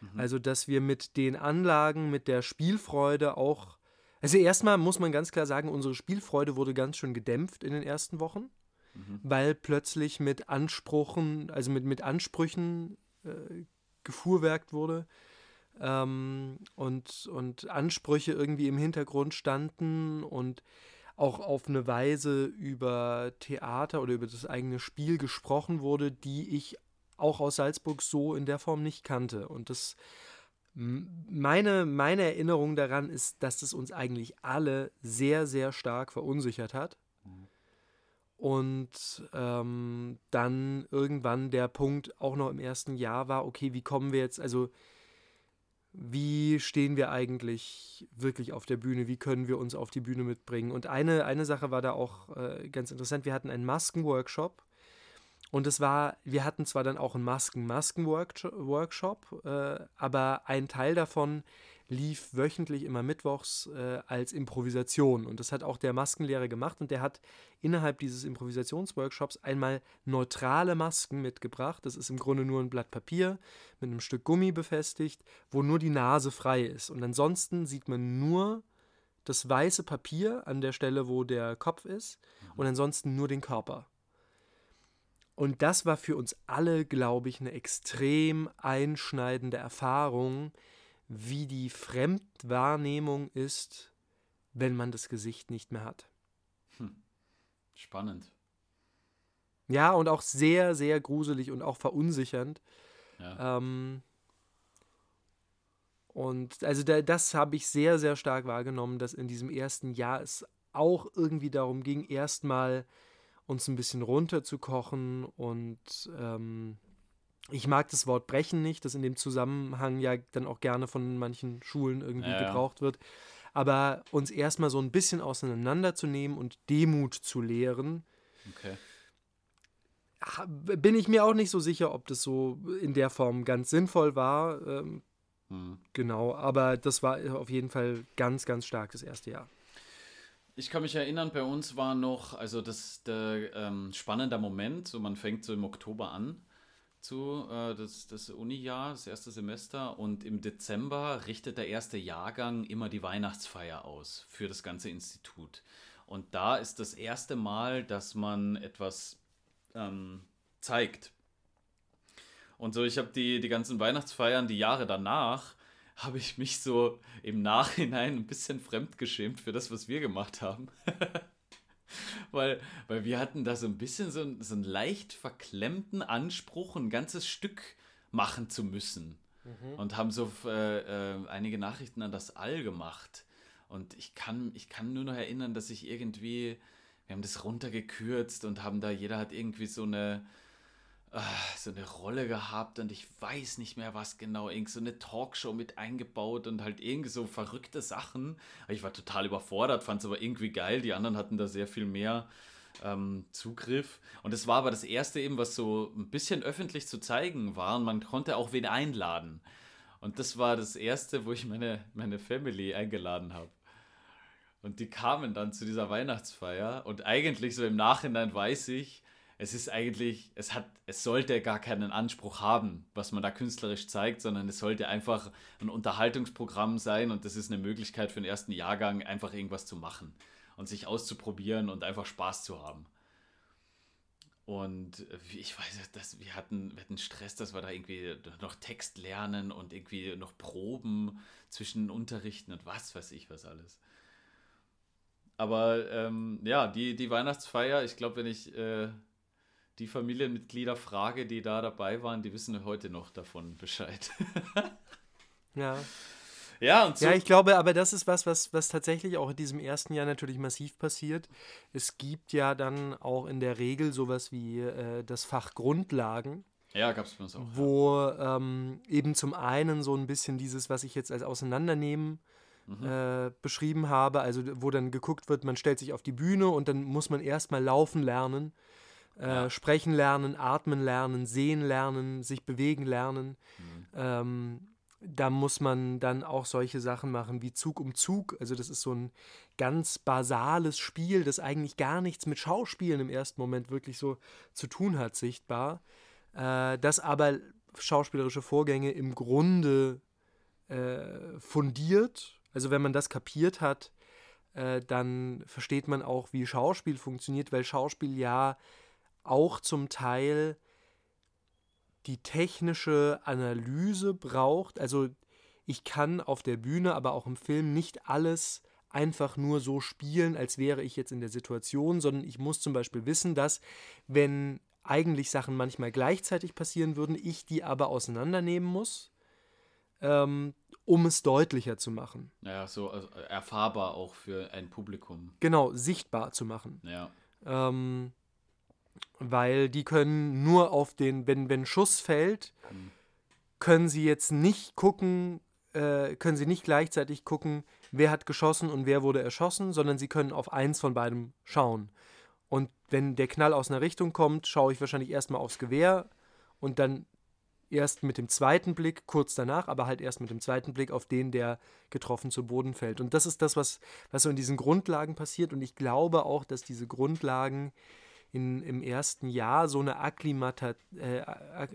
Mhm. Also, dass wir mit den Anlagen, mit der Spielfreude auch. Also, erstmal muss man ganz klar sagen, unsere Spielfreude wurde ganz schön gedämpft in den ersten Wochen mhm. weil plötzlich mit Anspruchen, also mit, mit Ansprüchen äh, gefuhrwerkt wurde ähm, und, und Ansprüche irgendwie im Hintergrund standen und auch auf eine Weise über Theater oder über das eigene Spiel gesprochen wurde, die ich auch aus Salzburg so in der Form nicht kannte. Und das meine, meine Erinnerung daran ist, dass es uns eigentlich alle sehr, sehr stark verunsichert hat. Und ähm, dann irgendwann der Punkt auch noch im ersten Jahr war, okay, wie kommen wir jetzt, also wie stehen wir eigentlich wirklich auf der Bühne, wie können wir uns auf die Bühne mitbringen. Und eine, eine Sache war da auch äh, ganz interessant, wir hatten einen Maskenworkshop. Und es war, wir hatten zwar dann auch einen Masken-Masken-Workshop, äh, aber ein Teil davon lief wöchentlich immer mittwochs äh, als Improvisation. Und das hat auch der Maskenlehrer gemacht. Und der hat innerhalb dieses Improvisationsworkshops einmal neutrale Masken mitgebracht. Das ist im Grunde nur ein Blatt Papier mit einem Stück Gummi befestigt, wo nur die Nase frei ist. Und ansonsten sieht man nur das weiße Papier an der Stelle, wo der Kopf ist. Und ansonsten nur den Körper. Und das war für uns alle, glaube ich, eine extrem einschneidende Erfahrung, wie die Fremdwahrnehmung ist, wenn man das Gesicht nicht mehr hat. Hm. Spannend. Ja, und auch sehr, sehr gruselig und auch verunsichernd. Ja. Ähm, und also da, das habe ich sehr, sehr stark wahrgenommen, dass in diesem ersten Jahr es auch irgendwie darum ging, erstmal uns ein bisschen runterzukochen und ähm, ich mag das Wort brechen nicht, das in dem Zusammenhang ja dann auch gerne von manchen Schulen irgendwie ja, gebraucht wird. Aber uns erstmal so ein bisschen auseinanderzunehmen und Demut zu lehren. Okay. Bin ich mir auch nicht so sicher, ob das so in der Form ganz sinnvoll war. Ähm, hm. Genau, aber das war auf jeden Fall ganz, ganz stark das erste Jahr. Ich kann mich erinnern, bei uns war noch, also das der ähm, spannender Moment, so man fängt so im Oktober an zu äh, das, das Uni-Jahr, das erste Semester und im Dezember richtet der erste Jahrgang immer die Weihnachtsfeier aus für das ganze Institut. Und da ist das erste Mal, dass man etwas ähm, zeigt. Und so, ich habe die, die ganzen Weihnachtsfeiern, die Jahre danach, habe ich mich so im Nachhinein ein bisschen fremdgeschämt für das, was wir gemacht haben. weil, weil wir hatten da so ein bisschen so, so einen leicht verklemmten Anspruch, ein ganzes Stück machen zu müssen. Mhm. Und haben so äh, äh, einige Nachrichten an das All gemacht. Und ich kann, ich kann nur noch erinnern, dass ich irgendwie, wir haben das runtergekürzt und haben da, jeder hat irgendwie so eine, äh, so eine Rolle gehabt und ich weiß nicht mehr was genau, irgend so eine Talkshow mit eingebaut und halt irgendwie so verrückte Sachen. Ich war total überfordert, fand es aber irgendwie geil. Die anderen hatten da sehr viel mehr ähm, Zugriff. Und es war aber das erste eben, was so ein bisschen öffentlich zu zeigen war und man konnte auch wen einladen. Und das war das erste, wo ich meine, meine Family eingeladen habe. Und die kamen dann zu dieser Weihnachtsfeier und eigentlich so im Nachhinein weiß ich, es ist eigentlich, es hat, es sollte gar keinen Anspruch haben, was man da künstlerisch zeigt, sondern es sollte einfach ein Unterhaltungsprogramm sein und das ist eine Möglichkeit für den ersten Jahrgang, einfach irgendwas zu machen und sich auszuprobieren und einfach Spaß zu haben. Und ich weiß, dass wir hatten, wir hatten Stress, dass wir da irgendwie noch Text lernen und irgendwie noch Proben zwischen Unterrichten und was weiß ich was alles. Aber ähm, ja, die, die Weihnachtsfeier, ich glaube, wenn ich äh, die Familienmitglieder frage, die da dabei waren, die wissen heute noch davon Bescheid. ja. Ja, und so. ja, ich glaube, aber das ist was, was, was tatsächlich auch in diesem ersten Jahr natürlich massiv passiert. Es gibt ja dann auch in der Regel sowas wie äh, das Fach Grundlagen. Ja, gab es bei uns auch. Wo ja. ähm, eben zum einen so ein bisschen dieses, was ich jetzt als Auseinandernehmen mhm. äh, beschrieben habe, also wo dann geguckt wird, man stellt sich auf die Bühne und dann muss man erstmal laufen lernen äh. Sprechen lernen, atmen lernen, sehen lernen, sich bewegen lernen. Mhm. Ähm, da muss man dann auch solche Sachen machen wie Zug um Zug. Also das ist so ein ganz basales Spiel, das eigentlich gar nichts mit Schauspielen im ersten Moment wirklich so zu tun hat, sichtbar. Äh, das aber schauspielerische Vorgänge im Grunde äh, fundiert. Also wenn man das kapiert hat, äh, dann versteht man auch, wie Schauspiel funktioniert, weil Schauspiel ja auch zum Teil die technische Analyse braucht. Also ich kann auf der Bühne, aber auch im Film nicht alles einfach nur so spielen, als wäre ich jetzt in der Situation, sondern ich muss zum Beispiel wissen, dass wenn eigentlich Sachen manchmal gleichzeitig passieren würden, ich die aber auseinandernehmen muss, ähm, um es deutlicher zu machen. Ja, so also erfahrbar auch für ein Publikum. Genau, sichtbar zu machen. Ja. Ähm, weil die können nur auf den, wenn, wenn Schuss fällt, können sie jetzt nicht gucken, äh, können sie nicht gleichzeitig gucken, wer hat geschossen und wer wurde erschossen, sondern sie können auf eins von beidem schauen. Und wenn der Knall aus einer Richtung kommt, schaue ich wahrscheinlich erstmal aufs Gewehr und dann erst mit dem zweiten Blick, kurz danach, aber halt erst mit dem zweiten Blick auf den, der getroffen zu Boden fällt. Und das ist das, was, was so in diesen Grundlagen passiert. Und ich glaube auch, dass diese Grundlagen in, im ersten Jahr so eine Akklimata, äh,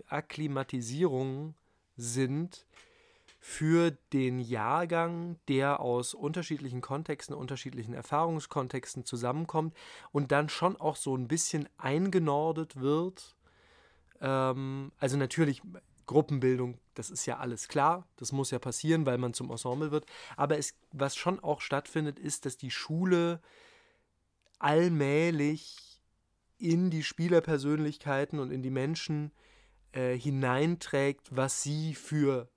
Akklimatisierung sind für den Jahrgang, der aus unterschiedlichen Kontexten, unterschiedlichen Erfahrungskontexten zusammenkommt und dann schon auch so ein bisschen eingenordet wird Ähm, also natürlich Gruppenbildung, das ist ja alles klar, das muss ja passieren, weil man zum Ensemble wird. Aber es, was schon auch stattfindet, ist, dass die Schule allmählich in die Spielerpersönlichkeiten und in die Menschen äh, hineinträgt, was sie für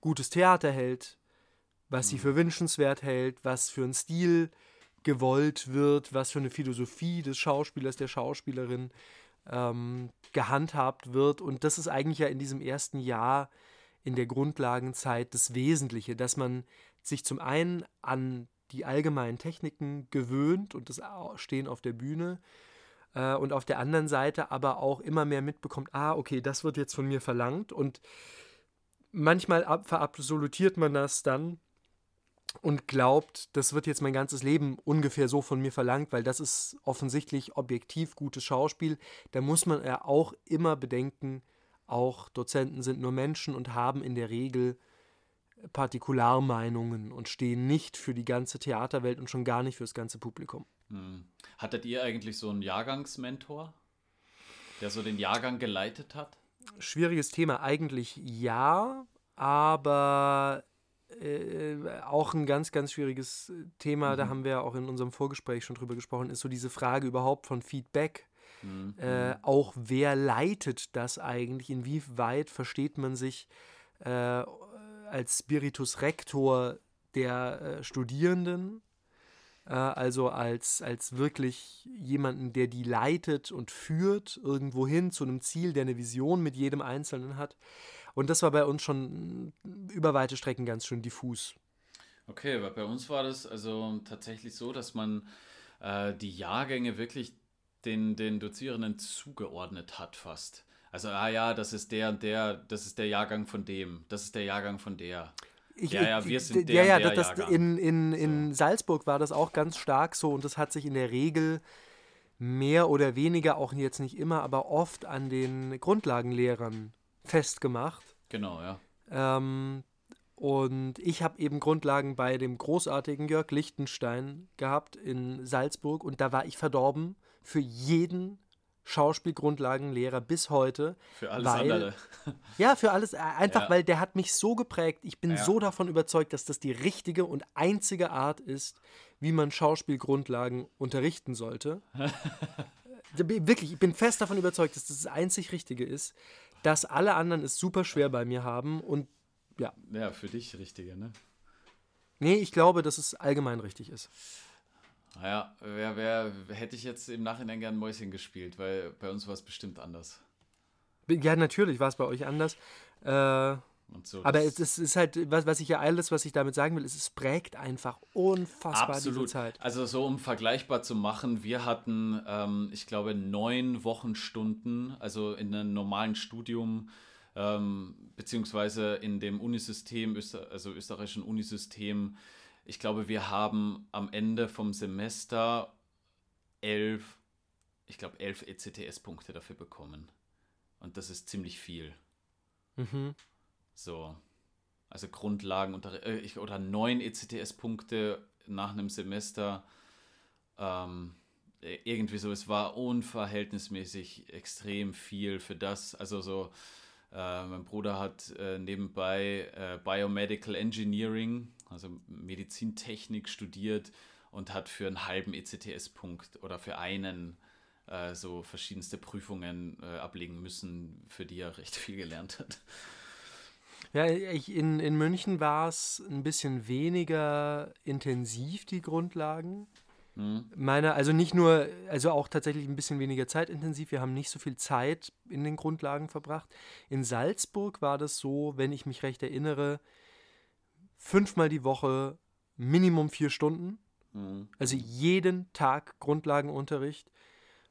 gutes Theater hält, was sie mhm. für wünschenswert hält, was für einen Stil gewollt wird, was für eine Philosophie des Schauspielers, der Schauspielerin ähm, gehandhabt wird. Und das ist eigentlich ja in diesem ersten Jahr in der Grundlagenzeit das Wesentliche, dass man sich zum einen an die allgemeinen Techniken gewöhnt und das Stehen auf der Bühne äh, und auf der anderen Seite aber auch immer mehr mitbekommt, ah, okay, das wird jetzt von mir verlangt und manchmal verabsolutiert man das dann und glaubt, das wird jetzt mein ganzes Leben ungefähr so von mir verlangt, weil das ist offensichtlich objektiv gutes Schauspiel. Da muss man ja auch immer bedenken, auch Dozenten sind nur Menschen und haben in der Regel Partikularmeinungen und stehen nicht für die ganze Theaterwelt und schon gar nicht für das ganze Publikum. Hm. Hattet ihr eigentlich so einen Jahrgangsmentor, der so den Jahrgang geleitet hat? Schwieriges Thema. Eigentlich ja, aber äh, auch ein ganz, ganz schwieriges Thema, mhm. da haben wir auch in unserem Vorgespräch schon drüber gesprochen, ist so diese Frage überhaupt von Feedback. Mhm. Äh, auch wer leitet das eigentlich? Inwieweit versteht man sich äh, als Spiritus Rector der äh, Studierenden? Äh, also als, als wirklich jemanden, der die leitet und führt irgendwo hin zu einem Ziel, der eine Vision mit jedem Einzelnen hat. Und das war bei uns schon über weite Strecken ganz schön diffus. Okay, aber bei uns war das also tatsächlich so, dass man äh, die Jahrgänge wirklich den, den Dozierenden zugeordnet hat fast. Also, ah ja, das ist der und der, das ist der Jahrgang von dem, das ist der Jahrgang von der. Ich, ja, ja, wir sind der, ja, ja, der das, Jahrgang. In, in, in so. Salzburg war das auch ganz stark so und das hat sich in der Regel mehr oder weniger, auch jetzt nicht immer, aber oft an den Grundlagenlehrern festgemacht. Genau, ja. Ähm, und ich habe eben Grundlagen bei dem großartigen Jörg Lichtenstein gehabt in Salzburg und da war ich verdorben für jeden Schauspielgrundlagenlehrer bis heute. Für alles weil, andere. Ja, für alles. Äh, einfach, ja. weil der hat mich so geprägt. Ich bin ja. so davon überzeugt, dass das die richtige und einzige Art ist, wie man Schauspielgrundlagen unterrichten sollte. Wirklich, ich bin fest davon überzeugt, dass das das einzig Richtige ist dass alle anderen es super schwer bei mir haben und ja. Ja, für dich richtige, ne? Nee, ich glaube, dass es allgemein richtig ist. Naja, wer, wer, hätte ich jetzt im Nachhinein gern Mäuschen gespielt, weil bei uns war es bestimmt anders. Ja, natürlich war es bei euch anders. Äh, so, aber es, es, ist halt, was, was ich ja alles, was ich damit sagen will, ist, es prägt einfach unfassbar absolut. diese Zeit. Also so, um vergleichbar zu machen, wir hatten, ähm, ich glaube, neun Wochenstunden, also in einem normalen Studium, ähm, beziehungsweise in dem Unisystem, also österreichischen Unisystem, ich glaube, wir haben am Ende vom Semester elf, ich glaube, elf ECTS-Punkte dafür bekommen. Und das ist ziemlich viel. Mhm. So. Also Grundlagen äh, oder neun ECTS-Punkte nach einem Semester. Ähm, e, irgendwie so, es war unverhältnismäßig extrem viel für das. Also so, äh, mein Bruder hat äh, nebenbei äh, Biomedical Engineering, also Medizintechnik studiert und hat für einen halben ECTS-Punkt oder für einen äh, so verschiedenste Prüfungen äh, ablegen müssen, für die er recht viel gelernt hat. Ja, ich, in, in München war es ein bisschen weniger intensiv, die Grundlagen. Mhm. Meine, also nicht nur, also auch tatsächlich ein bisschen weniger zeitintensiv. Wir haben nicht so viel Zeit in den Grundlagen verbracht. In Salzburg war das so, wenn ich mich recht erinnere, fünfmal die Woche Minimum vier Stunden. Mhm. Also jeden Tag Grundlagenunterricht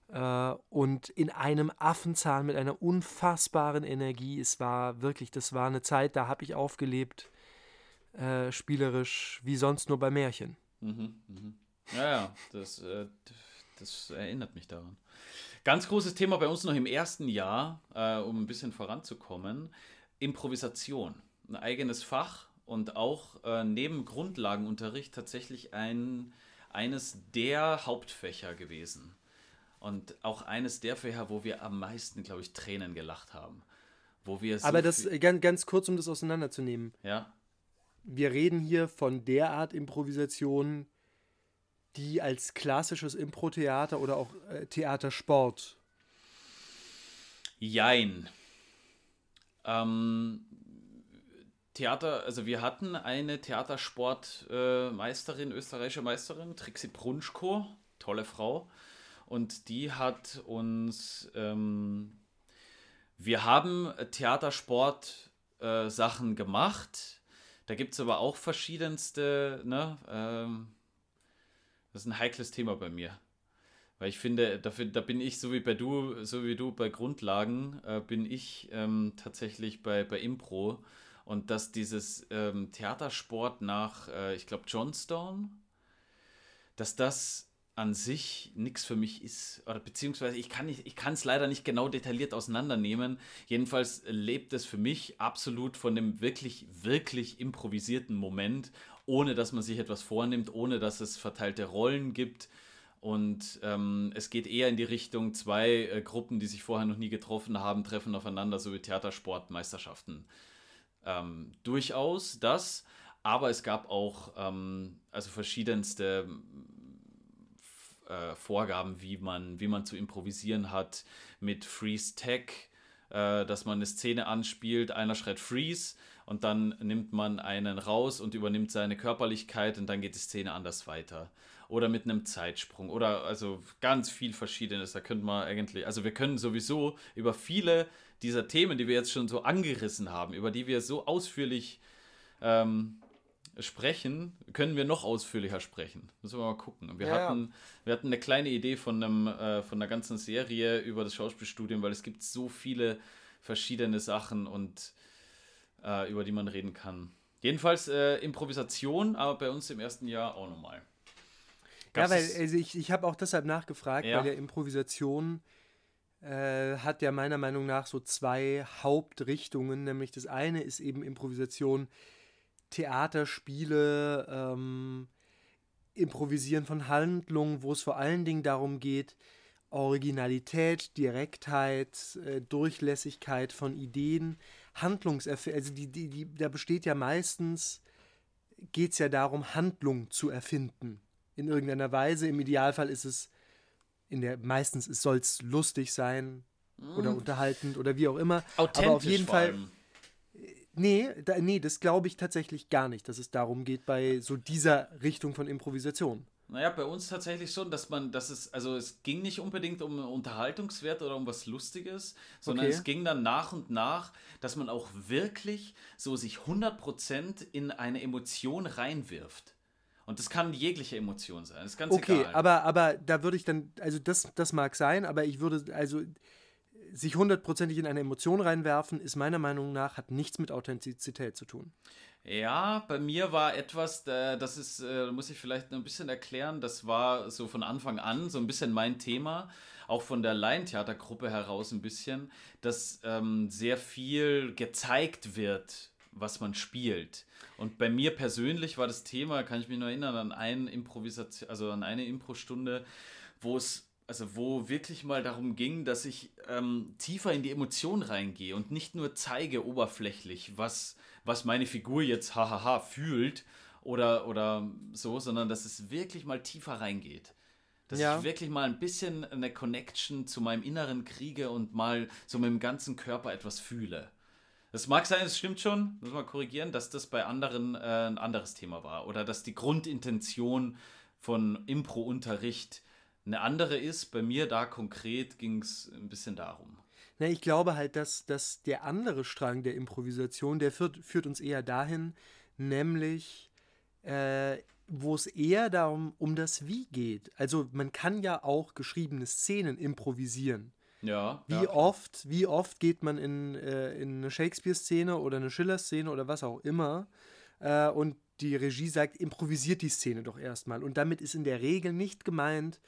äh, und in einem Affenzahn mit einer unfassbaren Energie. Es war wirklich, das war eine Zeit, da habe ich aufgelebt, äh, spielerisch wie sonst nur bei Märchen. Mhm, mhm. Ja, ja, das, äh, das erinnert mich daran. Ganz großes Thema bei uns noch im ersten Jahr, äh, um ein bisschen voranzukommen, Improvisation. Ein eigenes Fach und auch äh, neben Grundlagenunterricht tatsächlich ein, eines der Hauptfächer gewesen. Und auch eines der Fächer, wo wir am meisten, glaube ich, Tränen gelacht haben. Wo wir so Aber das, ganz, ganz kurz, um das auseinanderzunehmen. Ja. Wir reden hier von der Art Improvisation, die als klassisches Impro-Theater oder auch äh, Theatersport. Jein. Ähm, Theater, also wir hatten eine Theatersportmeisterin, äh, österreichische Meisterin, Trixie Brunschko, tolle Frau. Und die hat uns, ähm, wir haben Theatersport-Sachen äh, gemacht. Da gibt es aber auch verschiedenste, ne? Ähm, das ist ein heikles Thema bei mir. Weil ich finde, dafür, da bin ich, so wie bei du, so wie du bei Grundlagen, äh, bin ich ähm, tatsächlich bei, bei Impro. Und dass dieses ähm, Theatersport nach, äh, ich glaube, Johnstone, dass das an sich nichts für mich ist. Oder beziehungsweise ich kann es leider nicht genau detailliert auseinandernehmen. Jedenfalls lebt es für mich absolut von dem wirklich, wirklich improvisierten Moment, ohne dass man sich etwas vornimmt, ohne dass es verteilte Rollen gibt. Und ähm, es geht eher in die Richtung, zwei äh, Gruppen, die sich vorher noch nie getroffen haben, treffen aufeinander, so wie Theatersportmeisterschaften. Ähm, durchaus das, aber es gab auch ähm, also verschiedenste äh, Vorgaben, wie man, wie man zu improvisieren hat, mit Freeze Tag, äh, dass man eine Szene anspielt, einer schreit Freeze und dann nimmt man einen raus und übernimmt seine Körperlichkeit und dann geht die Szene anders weiter. Oder mit einem Zeitsprung oder also ganz viel Verschiedenes. Da könnte man eigentlich, also wir können sowieso über viele dieser Themen, die wir jetzt schon so angerissen haben, über die wir so ausführlich ähm, sprechen, können wir noch ausführlicher sprechen. Müssen wir mal gucken. Wir, ja, hatten, wir hatten eine kleine Idee von, einem, äh, von einer ganzen Serie über das Schauspielstudium, weil es gibt so viele verschiedene Sachen und äh, über die man reden kann. Jedenfalls äh, Improvisation, aber bei uns im ersten Jahr auch nochmal. ja, weil also ich, ich habe auch deshalb nachgefragt, ja. weil der Improvisation äh, hat ja meiner Meinung nach so zwei Hauptrichtungen, nämlich das eine ist eben Improvisation Theaterspiele, ähm, Improvisieren von Handlungen, wo es vor allen Dingen darum geht, Originalität, Direktheit, äh, Durchlässigkeit von Ideen, Handlungserfindung, also die, die, die, da besteht ja meistens, geht es ja darum, Handlung zu erfinden. In irgendeiner Weise. Im Idealfall ist es, in der, meistens soll es lustig sein oder mm. unterhaltend oder wie auch immer. Authentisch Aber auf jeden Fall. Allem Nee, da, nee, das glaube ich tatsächlich gar nicht, dass es darum geht bei so dieser Richtung von Improvisation. Naja, bei uns tatsächlich schon, dass man, dass es, also es ging nicht unbedingt um Unterhaltungswert oder um was Lustiges, sondern okay. es ging dann nach und nach, dass man auch wirklich so sich 100% in eine Emotion reinwirft. Und das kann jegliche Emotion sein, das ist ganz okay, egal. Okay, aber, aber da würde ich dann, also das, das mag sein, aber ich würde, also sich hundertprozentig in eine Emotion reinwerfen, ist meiner Meinung nach, hat nichts mit Authentizität zu tun. Ja, bei mir war etwas, das ist, äh, muss ich vielleicht ein bisschen erklären, das war so von Anfang an so ein bisschen mein Thema, auch von der Laientheatergruppe heraus ein bisschen, dass ähm, sehr viel gezeigt wird, was man spielt. Und bei mir persönlich war das Thema, kann ich mich nur erinnern, an eine Improvisation, also an eine Impro-Stunde, wo es also wo wirklich mal darum ging, dass ich ähm, tiefer in die Emotion reingehe und nicht nur zeige oberflächlich, was, was meine Figur jetzt hahaha fühlt oder, oder so, sondern dass es wirklich mal tiefer reingeht. Dass ja. ich wirklich mal ein bisschen eine Connection zu meinem Inneren kriege und mal so mit dem ganzen Körper etwas fühle. Das mag sein, es stimmt schon, muss man korrigieren, dass das bei anderen äh, ein anderes Thema war. Oder dass die Grundintention von Impro-Unterricht eine andere ist. Bei mir da konkret ging es ein bisschen darum. Na, ich glaube halt, dass, dass der andere Strang der Improvisation, der führt, führt uns eher dahin, nämlich äh, wo es eher darum um das Wie geht. Also man kann ja auch geschriebene Szenen improvisieren. Ja. Wie ja, oft, wie oft geht man in, äh, in eine Shakespeare-Szene oder eine Schiller-Szene oder was auch immer äh, und die Regie sagt, improvisiert die Szene doch erstmal. Und damit ist in der Regel nicht gemeint,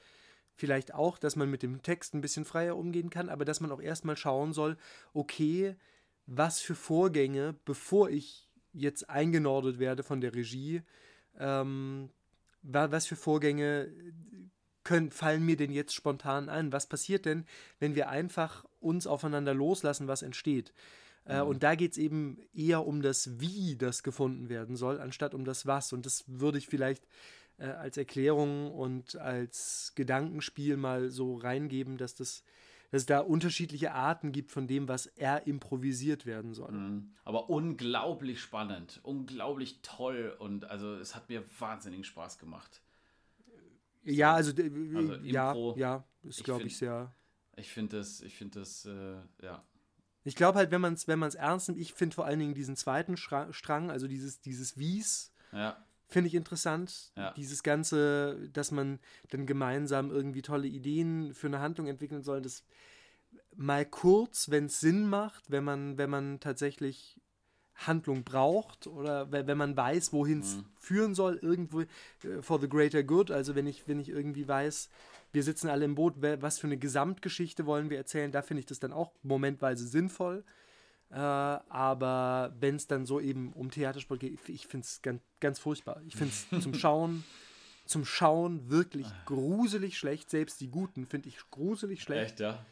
Vielleicht auch, dass man mit dem Text ein bisschen freier umgehen kann, aber dass man auch erstmal schauen soll, okay, was für Vorgänge, bevor ich jetzt eingenordet werde von der Regie, ähm, was für Vorgänge können, fallen mir denn jetzt spontan ein? Was passiert denn, wenn wir einfach uns aufeinander loslassen, was entsteht? Äh, mhm. und da geht es eben eher um das Wie, das gefunden werden soll, anstatt um das Was. Und das würde ich vielleicht äh, als Erklärung und als Gedankenspiel mal so reingeben, dass das dass es da unterschiedliche Arten gibt von dem, was er improvisiert werden soll. Mhm. Aber unglaublich spannend, unglaublich toll und also es hat mir wahnsinnigen Spaß gemacht. Ja, also, also ja, ja, ist glaube ich sehr. Ich finde das, ich finde das, äh, ja. Ich glaube halt, wenn man es wenn ernst nimmt, ich finde vor allen Dingen diesen zweiten Strang, also dieses, dieses Wies, ja. Finde ich interessant. Ja. Dieses Ganze, dass man dann gemeinsam irgendwie tolle Ideen für eine Handlung entwickeln soll, das mal kurz, wenn es Sinn macht, wenn man, wenn man tatsächlich Handlung braucht oder wenn man weiß, wohin es mhm. führen soll, irgendwo äh, for the greater good. Also wenn ich, wenn ich irgendwie weiß, wir sitzen alle im Boot, was für eine Gesamtgeschichte wollen wir erzählen, da finde ich das dann auch momentweise sinnvoll. Äh, aber wenn es dann so eben um Theatersport geht, ich finde es ganz, ganz furchtbar. Ich finde es zum Schauen, zum Schauen wirklich gruselig schlecht. Selbst die Guten finde ich gruselig schlecht. Echt, ja?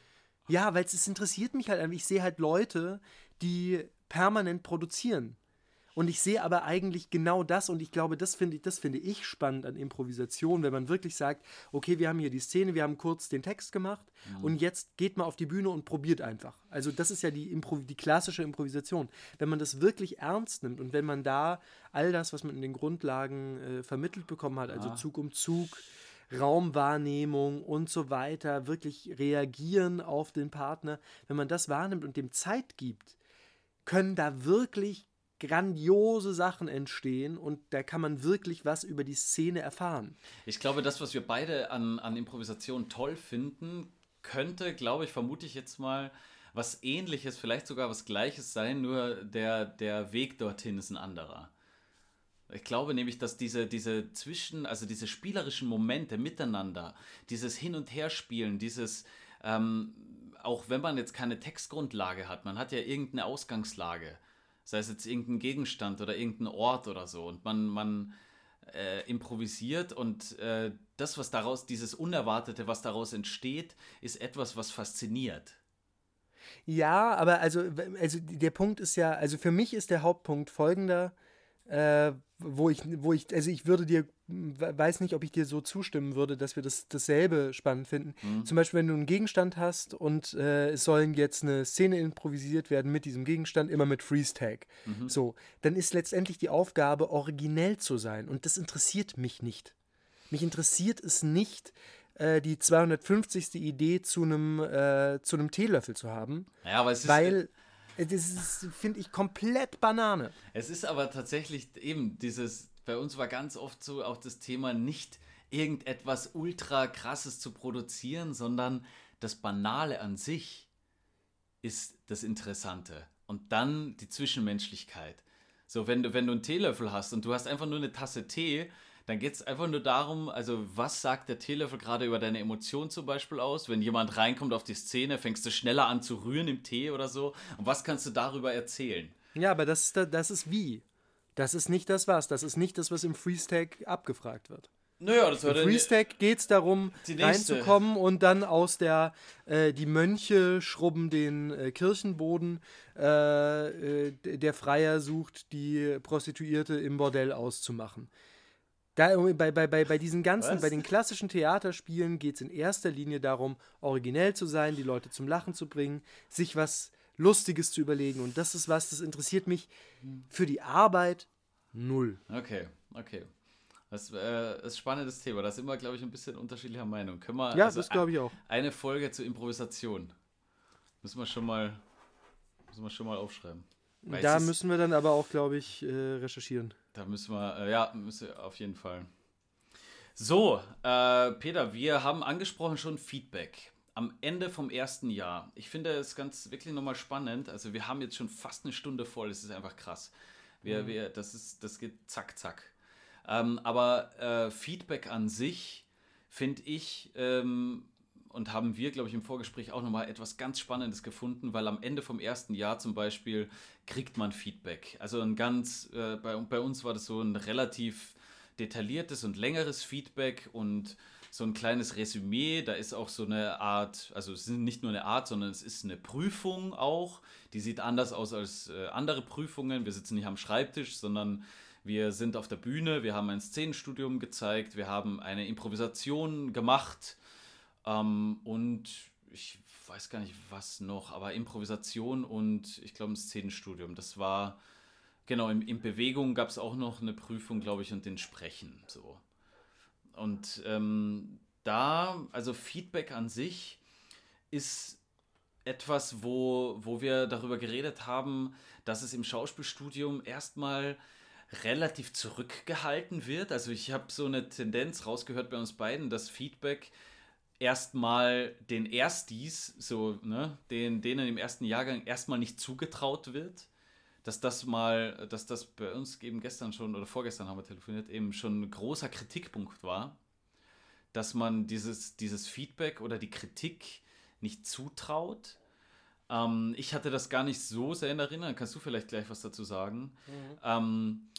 Ja, weil es interessiert mich halt. Ich sehe halt Leute, die permanent produzieren. Und ich sehe aber eigentlich genau das und ich glaube, das finde ich, das finde ich spannend an Improvisation, wenn man wirklich sagt, okay, wir haben hier die Szene, wir haben kurz den Text gemacht mhm. und jetzt geht mal auf die Bühne und probiert einfach. Also das ist ja die, Impro die klassische Improvisation. Wenn man das wirklich ernst nimmt und wenn man da all das, was man in den Grundlagen äh, vermittelt bekommen hat, also Zug um Zug, Raumwahrnehmung und so weiter, wirklich reagieren auf den Partner, wenn man das wahrnimmt und dem Zeit gibt, können da wirklich grandiose Sachen entstehen und da kann man wirklich was über die Szene erfahren. Ich glaube, das, was wir beide an, an Improvisation toll finden, könnte, glaube ich, vermute ich jetzt mal, was ähnliches, vielleicht sogar was gleiches sein, nur der, der Weg dorthin ist ein anderer. Ich glaube nämlich, dass diese, diese Zwischen, also diese spielerischen Momente miteinander, dieses Hin- und Herspielen, dieses, ähm, auch wenn man jetzt keine Textgrundlage hat, man hat ja irgendeine Ausgangslage sei es jetzt irgendein Gegenstand oder irgendein Ort oder so. Und man, man äh, improvisiert und äh, das, was daraus, dieses Unerwartete, was daraus entsteht, ist etwas, was fasziniert. Ja, aber also, also der Punkt ist ja, also für mich ist der Hauptpunkt folgender, äh, wo ich, wo ich, also ich würde dir, weiß nicht, ob ich dir so zustimmen würde, dass wir das dasselbe spannend finden. Mhm. Zum Beispiel, wenn du einen Gegenstand hast und äh, es sollen jetzt eine Szene improvisiert werden mit diesem Gegenstand, immer mit Freeze Tag. Mhm. So, dann ist letztendlich die Aufgabe, originell zu sein. Und das interessiert mich nicht. Mich interessiert es nicht, äh, die 250. Idee zu einem, äh, zu einem Teelöffel zu haben. Ja, aber es ist, weil das finde ich, komplett Banane. Es ist aber tatsächlich eben dieses, bei uns war ganz oft so auch das Thema, nicht irgendetwas ultra krasses zu produzieren, sondern das Banale an sich ist das Interessante. Und dann die Zwischenmenschlichkeit. So, wenn du, wenn du einen Teelöffel hast und du hast einfach nur eine Tasse Tee, dann geht es einfach nur darum, also was sagt der Teelöffel gerade über deine Emotionen zum Beispiel aus? Wenn jemand reinkommt auf die Szene, fängst du schneller an zu rühren im Tee oder so. Und was kannst du darüber erzählen? Ja, aber das ist, das ist wie. Das ist nicht das was. Das ist nicht das, was im Freeze-Tag abgefragt wird. Naja, das war Im Freeze-Tag geht es darum, reinzukommen und dann aus der, äh, die Mönche schrubben den äh, Kirchenboden, äh, äh der Freier sucht die Prostituierte im Bordell auszumachen. Da, bei, bei, bei, bei diesen ganzen, Was? bei den klassischen Theaterspielen geht es in erster Linie darum, originell zu sein, die Leute zum Lachen zu bringen, sich was Lustiges zu überlegen. Und das ist was, das interessiert mich für die Arbeit null. Okay, okay. Das äh, ist ein spannendes Thema. Das ist immer, glaube ich, ein bisschen unterschiedlicher Meinung. Können wir, ja, also das glaube ich auch. Eine Folge zur Improvisation. Müssen wir schon mal, müssen wir schon mal aufschreiben. Weil da müssen wir dann aber auch, glaube ich, äh, recherchieren. Da müssen wir, äh, ja, müssen wir auf jeden Fall. So, äh, Peter, wir haben angesprochen schon Feedback. Am Ende vom ersten Jahr. Ich finde es ganz wirklich nochmal spannend. Also wir haben jetzt schon fast eine Stunde voll. Das ist einfach krass. Wir, mhm. wir, das, ist, das geht zack, zack. Ähm, aber äh, Feedback an sich finde ich ähm, und haben wir, glaube ich, im Vorgespräch auch nochmal etwas ganz Spannendes gefunden, weil am Ende vom ersten Jahr zum Beispiel kriegt man Feedback. Also ein ganz, äh, bei, bei uns war das so ein relativ detailliertes und längeres Feedback und so ein kleines Resümee. Da ist auch so eine Art, also es ist nicht nur eine Art, sondern es ist eine Prüfung auch. Die sieht anders aus als äh, andere Prüfungen. Wir sitzen nicht am Schreibtisch, sondern wir sind auf der Bühne. Wir haben ein Szenenstudium gezeigt. Wir haben eine Improvisation gemacht. Ähm, und ich weiß gar nicht, was noch, aber Improvisation und ich glaube ein Szenenstudium. Das war, genau, in, in Bewegung gab es auch noch eine Prüfung, glaube ich, und den Sprechen. So. Und ähm, da, also Feedback an sich ist etwas, wo, wo wir darüber geredet haben, dass es im Schauspielstudium erstmal relativ zurückgehalten wird. Also ich habe so eine Tendenz rausgehört bei uns beiden, dass Feedback erstmal den Erstis, so, ne, den, denen im ersten Jahrgang erstmal nicht zugetraut wird. Dass das mal, dass das bei uns eben gestern schon oder vorgestern haben wir telefoniert, eben schon ein großer Kritikpunkt war, dass man dieses, dieses Feedback oder die Kritik nicht zutraut. Ähm, ich hatte das gar nicht so sehr in Erinnerung, kannst du vielleicht gleich was dazu sagen. Mhm. Ähm,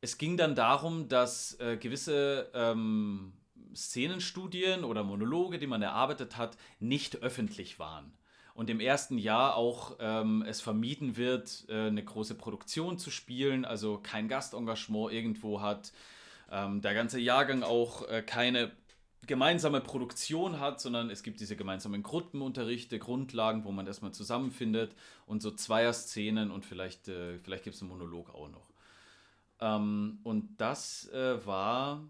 es ging dann darum, dass äh, gewisse ähm, Szenenstudien oder Monologe, die man erarbeitet hat, nicht öffentlich waren. Und im ersten Jahr auch ähm, es vermieden wird, äh, eine große Produktion zu spielen, also kein Gastengagement irgendwo hat, ähm, der ganze Jahrgang auch äh, keine gemeinsame Produktion hat, sondern es gibt diese gemeinsamen Gruppenunterrichte, Grundlagen, wo man erstmal zusammenfindet und so Zweier-Szenen und vielleicht, äh, vielleicht gibt es einen Monolog auch noch. Ähm, und das äh, war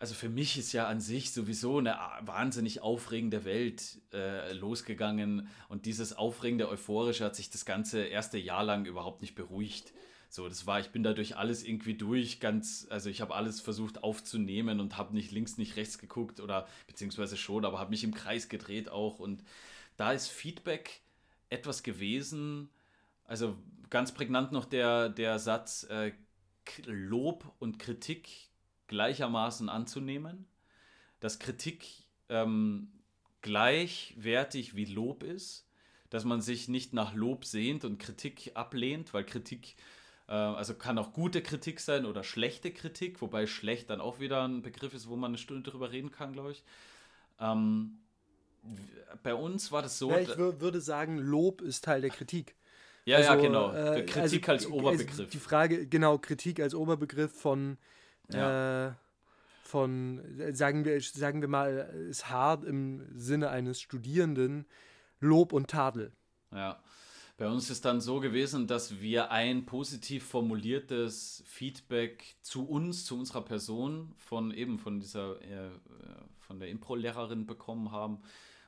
also für mich ist ja an sich sowieso eine wahnsinnig aufregende Welt äh, losgegangen und dieses aufregende Euphorische hat sich das ganze erste Jahr lang überhaupt nicht beruhigt. So, das war, ich bin dadurch alles irgendwie durch, ganz, also ich habe alles versucht aufzunehmen und habe nicht links, nicht rechts geguckt oder beziehungsweise schon, aber habe mich im Kreis gedreht auch und da ist Feedback etwas gewesen, also ganz prägnant noch der, der Satz, äh, Lob und Kritik gleichermaßen anzunehmen, dass Kritik ähm, gleichwertig wie Lob ist, dass man sich nicht nach Lob sehnt und Kritik ablehnt, weil Kritik, äh, also kann auch gute Kritik sein oder schlechte Kritik, wobei schlecht dann auch wieder ein Begriff ist, wo man eine Stunde drüber reden kann, glaube ich. Ähm, bei uns war das so. Ja, ich würde sagen, Lob ist Teil der Kritik. Ja, also, ja, genau. Äh, Kritik also, als Oberbegriff. Die Frage, genau, Kritik als Oberbegriff von ja. Äh, von, sagen wir, sagen wir mal, ist hart im Sinne eines Studierenden, Lob und Tadel. Ja. Bei uns ist dann so gewesen, dass wir ein positiv formuliertes Feedback zu uns, zu unserer Person von eben von dieser, äh, von der Impro-Lehrerin bekommen haben,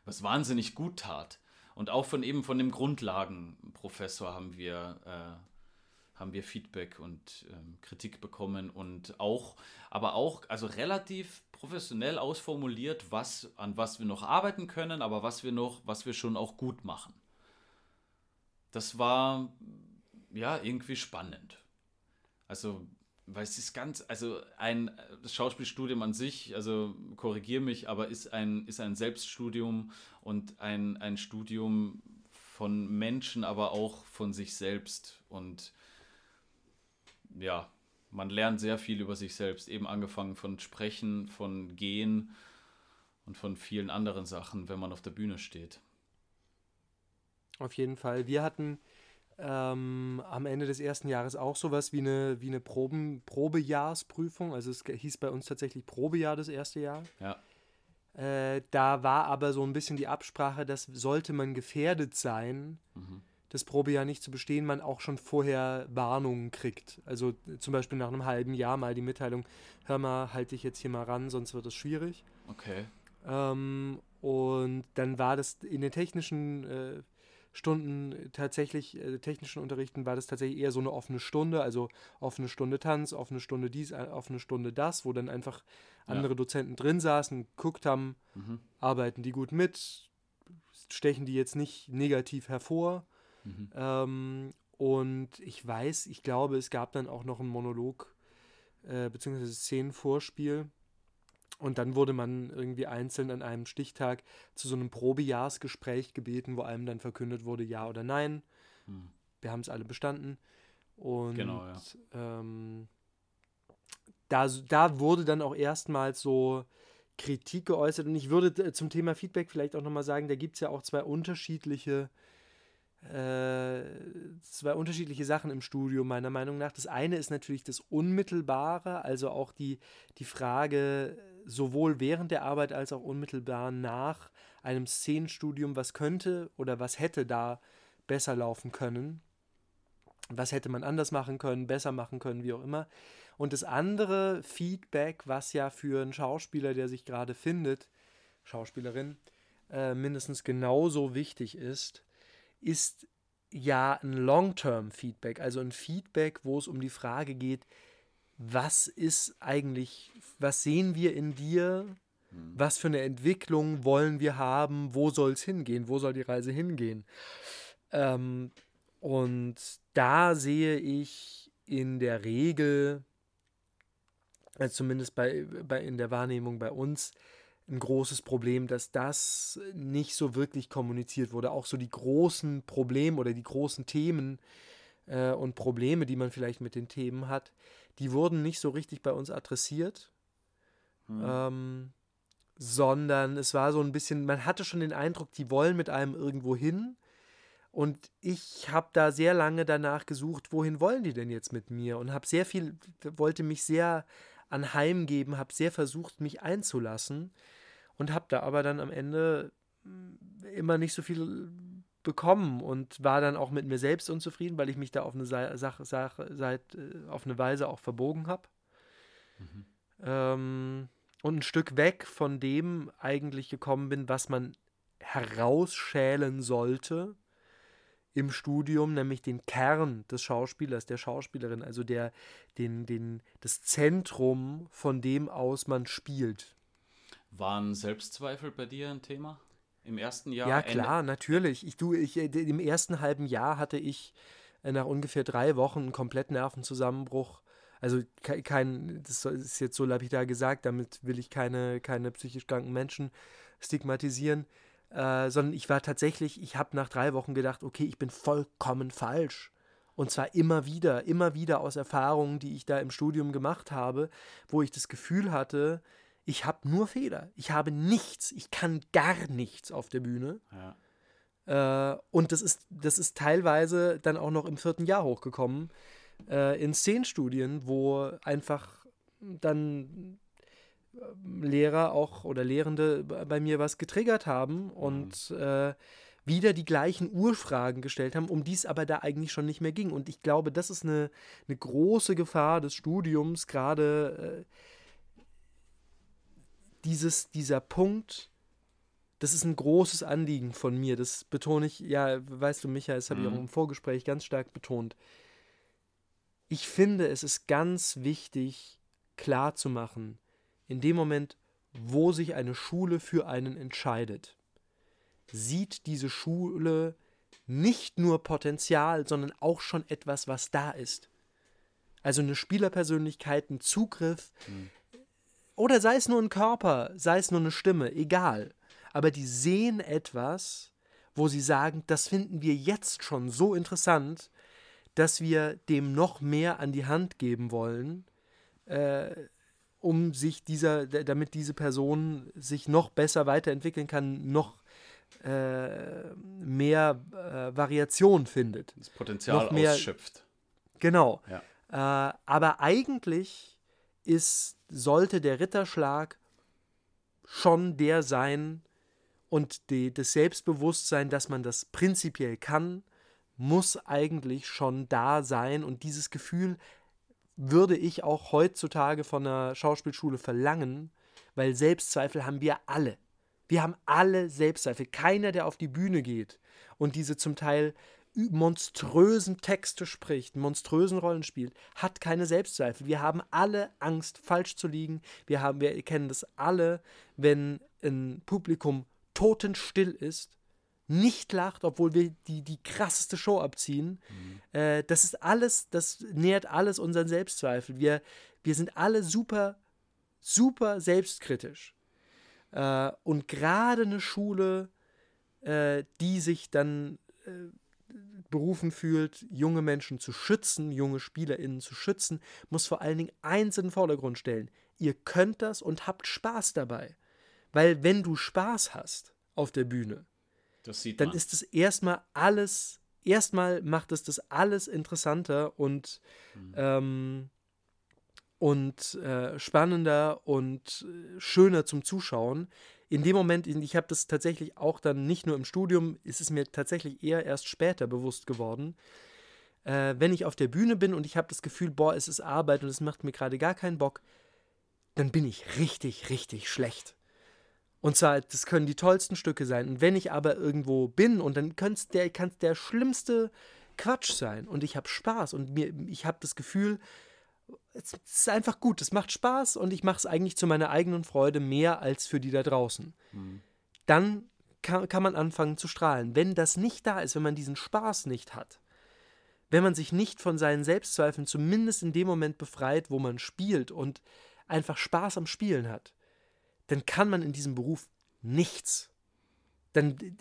was wahnsinnig gut tat. Und auch von eben von dem Grundlagenprofessor haben wir äh, haben wir Feedback und ähm, Kritik bekommen und auch, aber auch, also relativ professionell ausformuliert, was, an was wir noch arbeiten können, aber was wir noch, was wir schon auch gut machen. Das war ja irgendwie spannend. Also, weil es ist ganz, also ein das Schauspielstudium an sich, also korrigiere mich, aber ist ein, ist ein Selbststudium und ein, ein Studium von Menschen, aber auch von sich selbst und ja, man lernt sehr viel über sich selbst, eben angefangen von Sprechen, von Gehen und von vielen anderen Sachen, wenn man auf der Bühne steht. Auf jeden Fall. Wir hatten ähm, am Ende des ersten Jahres auch sowas wie eine, wie eine Proben, Probejahrsprüfung. Also es hieß bei uns tatsächlich Probejahr das erste Jahr. Ja. Äh, da war aber so ein bisschen die Absprache, dass sollte man gefährdet sein, mhm das Probejahr nicht zu bestehen, man auch schon vorher Warnungen kriegt. Also zum Beispiel nach einem halben Jahr mal die Mitteilung, hör mal, halte dich jetzt hier mal ran, sonst wird es schwierig. Okay. Ähm, und dann war das in den technischen äh, Stunden tatsächlich, äh, technischen Unterrichten war das tatsächlich eher so eine offene Stunde, also offene Stunde Tanz, offene Stunde dies, äh, offene Stunde das, wo dann einfach andere ja. Dozenten drin saßen, geguckt haben, mhm. arbeiten die gut mit, stechen die jetzt nicht negativ hervor Mhm. Ähm, und ich weiß, ich glaube, es gab dann auch noch einen Monolog, äh, beziehungsweise Szenenvorspiel. Und dann wurde man irgendwie einzeln an einem Stichtag zu so einem Probejahrsgespräch gebeten, wo einem dann verkündet wurde, ja oder nein. Mhm. Wir haben es alle bestanden. Und genau, ja. ähm, da, da wurde dann auch erstmals so Kritik geäußert. Und ich würde äh, zum Thema Feedback vielleicht auch nochmal sagen, da gibt es ja auch zwei unterschiedliche, äh, zwei unterschiedliche Sachen im Studio, meiner Meinung nach. Das eine ist natürlich das Unmittelbare, also auch die, die Frage, sowohl während der Arbeit als auch unmittelbar nach einem Szenenstudium, was könnte oder was hätte da besser laufen können. Was hätte man anders machen können, besser machen können, wie auch immer. Und das andere Feedback, was ja für einen Schauspieler, der sich gerade findet, Schauspielerin, äh, mindestens genauso wichtig ist, ist ja ein Long-Term-Feedback, also ein Feedback, wo es um die Frage geht, was ist eigentlich, was sehen wir in dir, hm. was für eine Entwicklung wollen wir haben, wo soll es hingehen, wo soll die Reise hingehen. Ähm, und da sehe ich in der Regel also zumindest bei, bei, in der Wahrnehmung bei uns, ein großes Problem, dass das nicht so wirklich kommuniziert wurde. Auch so die großen Probleme oder die großen Themen äh, und Probleme, die man vielleicht mit den Themen hat, die wurden nicht so richtig bei uns adressiert. Hm. Ähm, sondern es war so ein bisschen, man hatte schon den Eindruck, die wollen mit einem irgendwo hin. Und ich habe da sehr lange danach gesucht, wohin wollen die denn jetzt mit mir? Und habe sehr viel, wollte mich sehr anheimgeben, habe sehr versucht, mich einzulassen und habe da aber dann am Ende mm, immer nicht so viel bekommen und war dann auch mit mir selbst unzufrieden, weil ich mich da auf eine Sache, Sache seit, äh, auf eine Weise auch verbogen habe. Mhm. Ähm, und ein Stück weg von dem eigentlich gekommen bin, was man herausschälen sollte im Studium, nämlich den Kern des Schauspielers, der Schauspielerin, also der, den, den, das Zentrum, von dem aus man spielt. Waren Selbstzweifel bei dir ein Thema? Im ersten Jahr? Ja, klar, Ende? natürlich. Ich, du, ich, äh, Im ersten halben Jahr hatte ich äh, nach ungefähr drei Wochen einen kompletten Nervenzusammenbruch. Also kein, das ist jetzt so lapidar gesagt, damit will ich keine, keine psychisch kranken Menschen stigmatisieren. Äh, sondern ich war tatsächlich, ich habe nach drei Wochen gedacht, okay, ich bin vollkommen falsch. Und zwar immer wieder, immer wieder aus Erfahrungen, die ich da im Studium gemacht habe, wo ich das Gefühl hatte, ich habe nur Fehler. Ich habe nichts, ich kann gar nichts auf der Bühne. Ja. Äh, und das ist, das ist teilweise dann auch noch im vierten Jahr hochgekommen, äh, in Szenenstudien, wo einfach dann Lehrer auch oder Lehrende bei mir was getriggert haben und mhm. äh, wieder die gleichen Urfragen gestellt haben, um die es aber da eigentlich schon nicht mehr ging. Und ich glaube, das ist eine, eine große Gefahr des Studiums, gerade äh, dieses, dieser Punkt, das ist ein großes Anliegen von mir. Das betone ich, ja, weißt du, Michael, das habe mhm. ich auch mhm. im Vorgespräch ganz stark betont. Ich finde, es ist ganz wichtig, klarzumachen, in dem Moment, wo sich eine Schule für einen entscheidet, sieht diese Schule nicht nur Potenzial, sondern auch schon etwas, was da ist. Also eine Spielerpersönlichkeit, ein Zugriff. Mhm. Oder sei es nur ein Körper, sei es nur eine Stimme, egal. Aber die sehen etwas, wo sie sagen, das finden wir jetzt schon so interessant, dass wir dem noch mehr an die Hand geben wollen, äh, um sich dieser, damit diese Person sich noch besser weiterentwickeln kann, noch äh, mehr äh, Variation findet. Das Potenzial mehr, ausschöpft. Genau. Ja. Äh, aber eigentlich ist, sollte der Ritterschlag schon der sein und die, das Selbstbewusstsein, dass man das prinzipiell kann, muss eigentlich schon da sein und dieses Gefühl würde ich auch heutzutage von einer Schauspielschule verlangen, weil Selbstzweifel haben wir alle. Wir haben alle Selbstzweifel. Keiner, der auf die Bühne geht und diese zum Teil monströsen Texte spricht, monströsen Rollen spielt, hat keine Selbstzweifel. Wir haben alle Angst, falsch zu liegen. Wir, haben, wir kennen das alle, wenn ein Publikum totenstill ist nicht lacht, obwohl wir die, die krasseste Show abziehen. Mhm. Äh, das ist alles, das nährt alles unseren Selbstzweifel. Wir, wir sind alle super, super selbstkritisch. Äh, und gerade eine Schule, äh, die sich dann äh, berufen fühlt, junge Menschen zu schützen, junge SpielerInnen zu schützen, muss vor allen Dingen eins in den Vordergrund stellen. Ihr könnt das und habt Spaß dabei. Weil wenn du Spaß hast auf der Bühne, dann man. ist es erstmal alles, erstmal macht es das alles interessanter und, mhm. ähm, und äh, spannender und äh, schöner zum Zuschauen. In dem Moment, ich habe das tatsächlich auch dann nicht nur im Studium, ist es mir tatsächlich eher erst später bewusst geworden. Äh, wenn ich auf der Bühne bin und ich habe das Gefühl, boah, es ist Arbeit und es macht mir gerade gar keinen Bock, dann bin ich richtig, richtig schlecht. Und zwar, das können die tollsten Stücke sein. Und wenn ich aber irgendwo bin und dann kann es der, der schlimmste Quatsch sein und ich habe Spaß und mir, ich habe das Gefühl, es ist einfach gut, es macht Spaß und ich mache es eigentlich zu meiner eigenen Freude mehr als für die da draußen. Mhm. Dann kann, kann man anfangen zu strahlen. Wenn das nicht da ist, wenn man diesen Spaß nicht hat, wenn man sich nicht von seinen Selbstzweifeln zumindest in dem Moment befreit, wo man spielt und einfach Spaß am Spielen hat, dann kann man in diesem Beruf nichts. Dann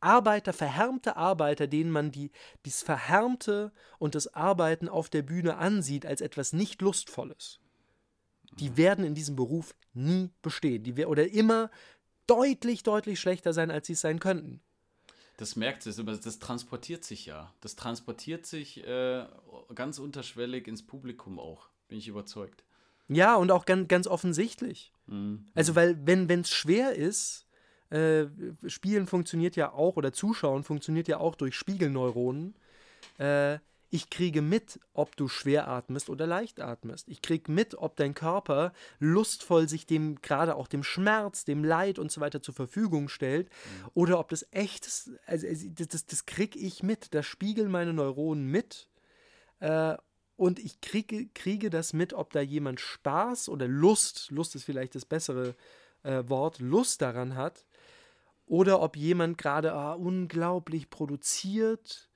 Arbeiter, verhärmte Arbeiter, denen man die, dieses Verhärmte und das Arbeiten auf der Bühne ansieht als etwas nicht Lustvolles, die werden in diesem Beruf nie bestehen. Die, oder immer deutlich, deutlich schlechter sein, als sie es sein könnten. Das merkt es, aber das transportiert sich ja. Das transportiert sich äh, ganz unterschwellig ins Publikum auch, bin ich überzeugt. Ja, und auch ganz, ganz offensichtlich. Mhm. Also, weil, wenn es schwer ist, äh, Spielen funktioniert ja auch, oder Zuschauen funktioniert ja auch durch Spiegelneuronen. Äh, ich kriege mit, ob du schwer atmest oder leicht atmest. Ich kriege mit, ob dein Körper lustvoll sich dem, gerade auch dem Schmerz, dem Leid und so weiter zur Verfügung stellt. Mhm. Oder ob das echt ist. Also, das, das, das kriege ich mit. Das spiegeln meine Neuronen mit. Äh, und ich kriege, kriege das mit, ob da jemand Spaß oder Lust, Lust ist vielleicht das bessere äh, Wort, Lust daran hat, oder ob jemand gerade ah, unglaublich produziert,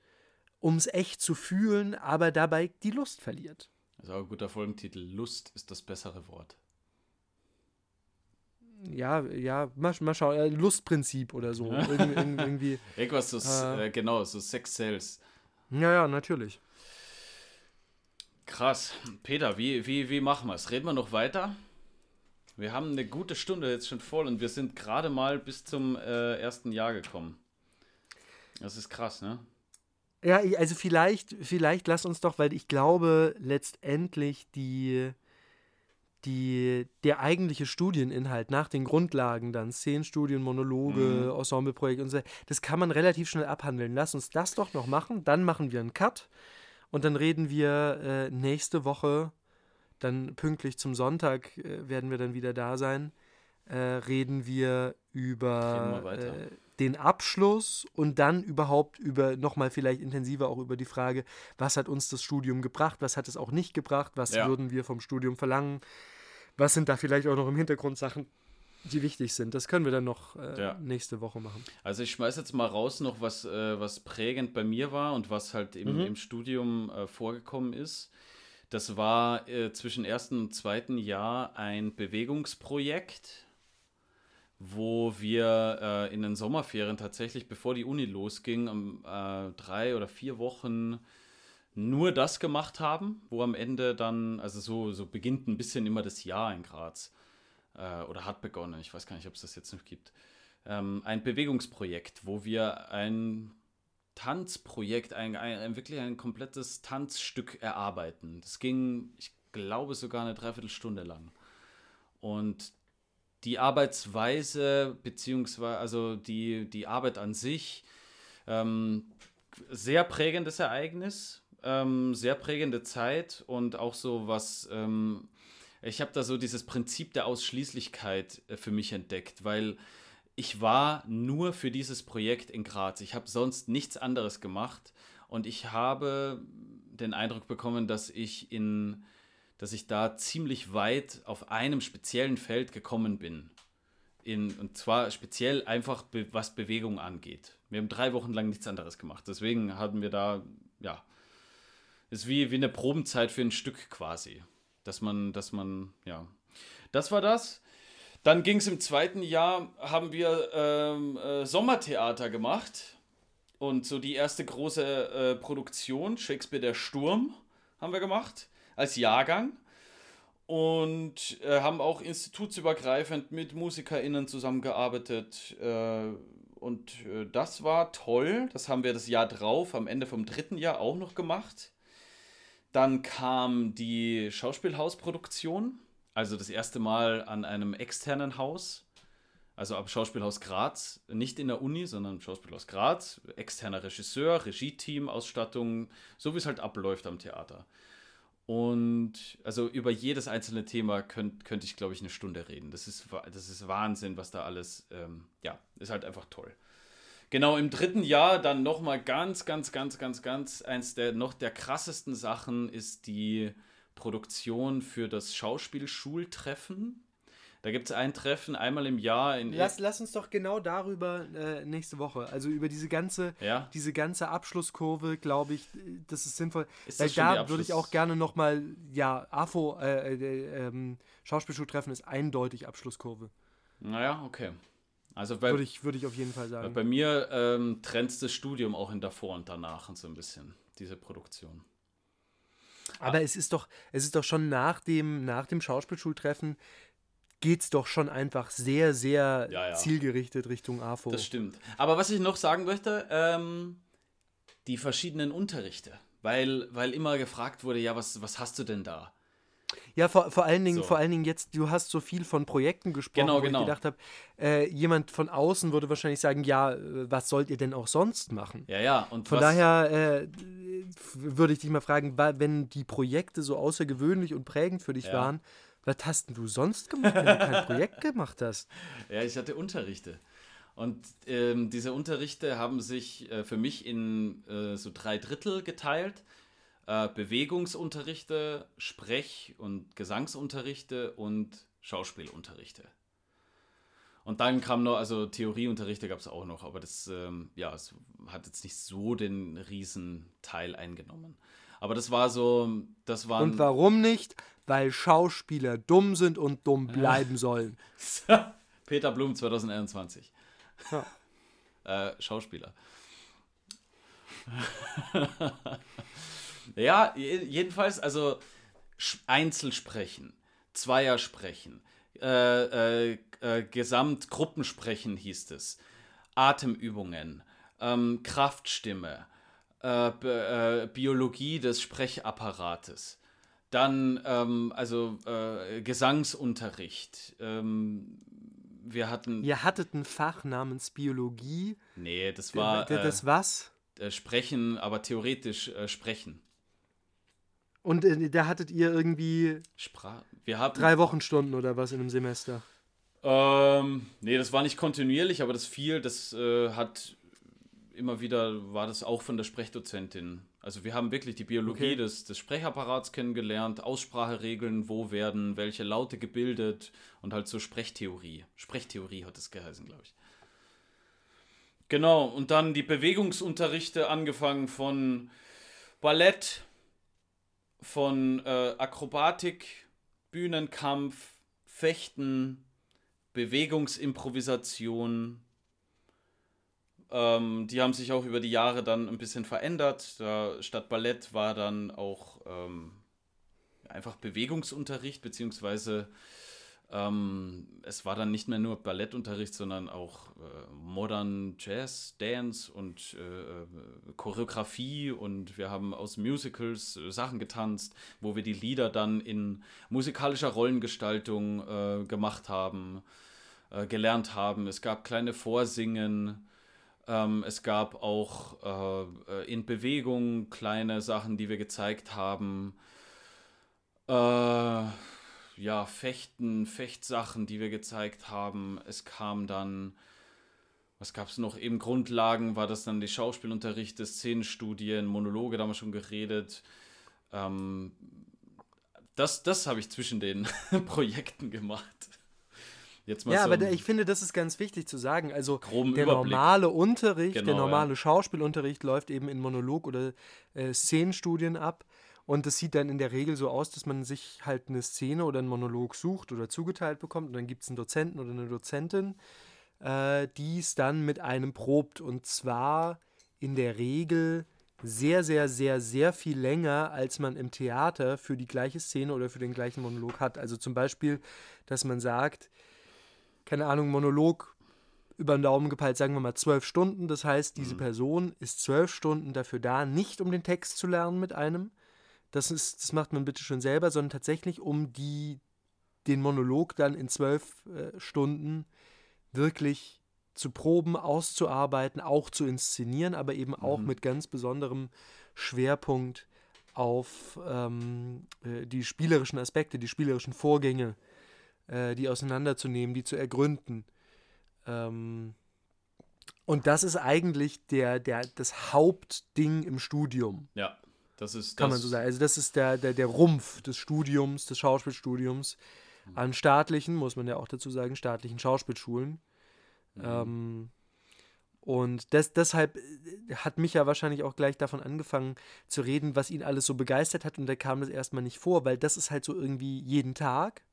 um es echt zu fühlen, aber dabei die Lust verliert. Das ist auch ein guter Folgentitel. Lust ist das bessere Wort. Ja, ja, mal, mal schauen. Äh, Lustprinzip oder so. Irgend, irgendwie. Irgendwas, so, äh, genau, so Sex Sales. Ja, ja, natürlich. Krass. Peter, wie, wie, wie machen wir es? Reden wir noch weiter? Wir haben eine gute Stunde jetzt schon voll und wir sind gerade mal bis zum äh, ersten Jahr gekommen. Das ist krass, ne? Ja, also vielleicht, vielleicht lass uns doch, weil ich glaube, letztendlich die, die, der eigentliche Studieninhalt nach den Grundlagen dann, Szenenstudien, Monologe, mhm. Ensembleprojekt und so, das kann man relativ schnell abhandeln. Lass uns das doch noch machen, dann machen wir einen Cut und dann reden wir äh, nächste Woche, dann pünktlich zum Sonntag äh, werden wir dann wieder da sein, äh, reden wir über wir äh, den Abschluss und dann überhaupt über, nochmal vielleicht intensiver auch über die Frage, was hat uns das Studium gebracht, was hat es auch nicht gebracht, was ja. würden wir vom Studium verlangen, was sind da vielleicht auch noch im Hintergrund Sachen, die wichtig sind. Das können wir dann noch äh, ja. nächste Woche machen. Also ich schmeiße jetzt mal raus noch, was, äh, was prägend bei mir war und was halt im, mhm. im Studium äh, vorgekommen ist. Das war äh, zwischen ersten und zweiten Jahr ein Bewegungsprojekt, wo wir äh, in den Sommerferien tatsächlich, bevor die Uni losging, um, äh, drei oder vier Wochen nur das gemacht haben, wo am Ende dann, also so, so beginnt ein bisschen immer das Jahr in Graz äh, oder hat begonnen, ich weiß gar nicht, ob es das jetzt noch gibt, ähm, ein Bewegungsprojekt, wo wir ein Tanzprojekt, ein, ein, wirklich ein komplettes Tanzstück erarbeiten. Das ging, ich glaube, sogar eine Dreiviertelstunde lang. Und die Arbeitsweise, beziehungsweise also die, die Arbeit an sich, ähm, sehr prägendes Ereignis, ähm, sehr prägende Zeit und auch so was ähm, ich habe da so dieses Prinzip der Ausschließlichkeit äh, für mich entdeckt, weil ich war nur für dieses Projekt in Graz. Ich habe sonst nichts anderes gemacht und ich habe den Eindruck bekommen, dass ich in dass ich da ziemlich weit auf einem speziellen Feld gekommen bin. In, und zwar speziell einfach, be, was Bewegung angeht. Wir haben drei Wochen lang nichts anderes gemacht. Deswegen hatten wir da, ja, ist wie, wie eine Probenzeit für ein Stück quasi dass man, dass man, ja. Das war das. Dann ging es im zweiten Jahr, haben wir ähm, äh, Sommertheater gemacht. Und so die erste große äh, Produktion, Shakespeare der Sturm, haben wir gemacht, als Jahrgang. und äh, haben auch institutsübergreifend mit MusikerInnen zusammengearbeitet. Äh, und äh, das war toll. Das haben wir das Jahr drauf, am Ende vom dritten Jahr auch noch gemacht. Dann kam die Schauspielhausproduktion, also das erste Mal an einem externen Haus, also am Schauspielhaus Graz, nicht in der Uni, sondern im Schauspielhaus Graz, externer Regisseur, Regie-Team, Ausstattung, so wie es halt abläuft am Theater. Und also über jedes einzelne Thema könnte könnt ich, glaube ich, eine Stunde reden. Das ist, das ist Wahnsinn, was da alles, ähm, ja, ist halt einfach toll. Genau, im dritten Jahr dann nochmal ganz, ganz, ganz, ganz, ganz, eins der noch der krassesten Sachen ist die Produktion für das Schauspielschultreffen. Da gibt es ein Treffen einmal im Jahr. In lass, lass uns doch genau darüber äh, nächste Woche, also über diese ganze, ja? diese ganze Abschlusskurve, glaube ich, das ist sinnvoll. Ist Weil da würde ich auch gerne nochmal, ja, AFO, äh, äh, ähm, Schauspielschultreffen ist eindeutig Abschlusskurve. Naja, okay. Also bei, würde, ich, würde ich auf jeden Fall sagen. Bei mir ähm, trennt das Studium auch in davor und danach und so ein bisschen, diese Produktion. Aber ah. es ist doch, es ist doch schon nach dem, nach dem Schauspielschultreffen geht es doch schon einfach sehr, sehr ja, ja. zielgerichtet Richtung AFO. Das stimmt. Aber was ich noch sagen möchte, ähm, die verschiedenen Unterrichte. Weil, weil immer gefragt wurde, ja, was, was hast du denn da? Ja, vor, vor, allen Dingen, so. vor allen Dingen jetzt, du hast so viel von Projekten gesprochen, genau, wo genau. ich gedacht habe, äh, jemand von außen würde wahrscheinlich sagen, ja, äh, was sollt ihr denn auch sonst machen? Ja, ja. Und von daher äh, würde ich dich mal fragen, wenn die Projekte so außergewöhnlich und prägend für dich ja. waren, was hast denn du sonst gemacht, wenn du kein Projekt gemacht hast? Ja, ich hatte Unterrichte. Und ähm, diese Unterrichte haben sich äh, für mich in äh, so drei Drittel geteilt äh, Bewegungsunterrichte, Sprech- und Gesangsunterrichte und Schauspielunterrichte. Und dann kam noch, also Theorieunterrichte gab es auch noch, aber das, ähm, ja, es hat jetzt nicht so den riesen Teil eingenommen. Aber das war so, das war. Und warum nicht? Weil Schauspieler dumm sind und dumm bleiben sollen. Peter Blum 2021. Ja. äh, Schauspieler. Ja, jedenfalls, also Einzelsprechen, Zweiersprechen, äh, äh, äh, Gesamtgruppensprechen hieß es, Atemübungen, ähm, Kraftstimme, äh, äh, Biologie des Sprechapparates. Dann, ähm, also Gesangsunterricht. Ähm, wir hatten. Ihr hattet ein Fach namens Biologie. Nee, das war. das was? Sprechen, aber theoretisch sprechen. Und äh, da hattet ihr irgendwie Sprach wir haben drei Wochenstunden oder was in einem Semester? Ähm, nee, das war nicht kontinuierlich, aber das viel, das äh, hat immer wieder, war das auch von der Sprechdozentin. Also wir haben wirklich die Biologie okay. des, des Sprechapparats kennengelernt, Ausspracheregeln, wo werden welche Laute gebildet und halt so Sprechtheorie. Sprechtheorie hat es geheißen, glaube ich. Genau, und dann die Bewegungsunterrichte angefangen von Ballett, von äh, Akrobatik, Bühnenkampf, Fechten, Bewegungsimprovisation. Ähm, die haben sich auch über die Jahre dann ein bisschen verändert. Da, statt Ballett war dann auch ähm, einfach Bewegungsunterricht, beziehungsweise ähm, es war dann nicht mehr nur Ballettunterricht, sondern auch äh, Modern Jazz, Dance und äh, Choreografie und wir haben aus Musicals äh, Sachen getanzt, wo wir die Lieder dann in musikalischer Rollengestaltung äh, gemacht haben, äh, gelernt haben. Es gab kleine Vorsingen. Ähm, es gab auch äh, in Bewegung kleine Sachen, die wir gezeigt haben. Äh, ja, Fechten, Fechtsachen, die wir gezeigt haben. Es kam dann, was gab es noch? Eben Grundlagen war das dann die Schauspielunterrichte, Szenenstudien, Monologe, da haben wir schon geredet. Ähm, das das habe ich zwischen den Projekten gemacht. Jetzt mal ja, so aber ich finde, das ist ganz wichtig zu sagen. Also der normale Unterricht, genau, der normale ja. Schauspielunterricht läuft eben in Monolog- oder äh, Szenenstudien ab. Und es sieht dann in der Regel so aus, dass man sich halt eine Szene oder einen Monolog sucht oder zugeteilt bekommt. Und dann gibt es einen Dozenten oder eine Dozentin, äh, die es dann mit einem probt. Und zwar in der Regel sehr, sehr, sehr, sehr viel länger, als man im Theater für die gleiche Szene oder für den gleichen Monolog hat. Also zum Beispiel, dass man sagt, keine Ahnung, Monolog über den Daumen gepeilt, sagen wir mal zwölf Stunden. Das heißt, diese mhm. Person ist zwölf Stunden dafür da, nicht um den Text zu lernen mit einem. Das, ist, das macht man bitte schon selber, sondern tatsächlich, um die, den Monolog dann in zwölf äh, Stunden wirklich zu proben, auszuarbeiten, auch zu inszenieren, aber eben auch mhm. mit ganz besonderem Schwerpunkt auf ähm, äh, die spielerischen Aspekte, die spielerischen Vorgänge, äh, die auseinanderzunehmen, die zu ergründen. Ähm, und das ist eigentlich der, der, das Hauptding im Studium. Ja, das ist. Kann man so sagen. Also, das ist der, der, der Rumpf des Studiums, des Schauspielstudiums. Mhm. An staatlichen, muss man ja auch dazu sagen, staatlichen Schauspielschulen. Mhm. Ähm, und das, deshalb äh, hat mich ja wahrscheinlich auch gleich davon angefangen zu reden, was ihn alles so begeistert hat. Und da kam das erstmal nicht vor, weil das ist halt so irgendwie jeden Tag.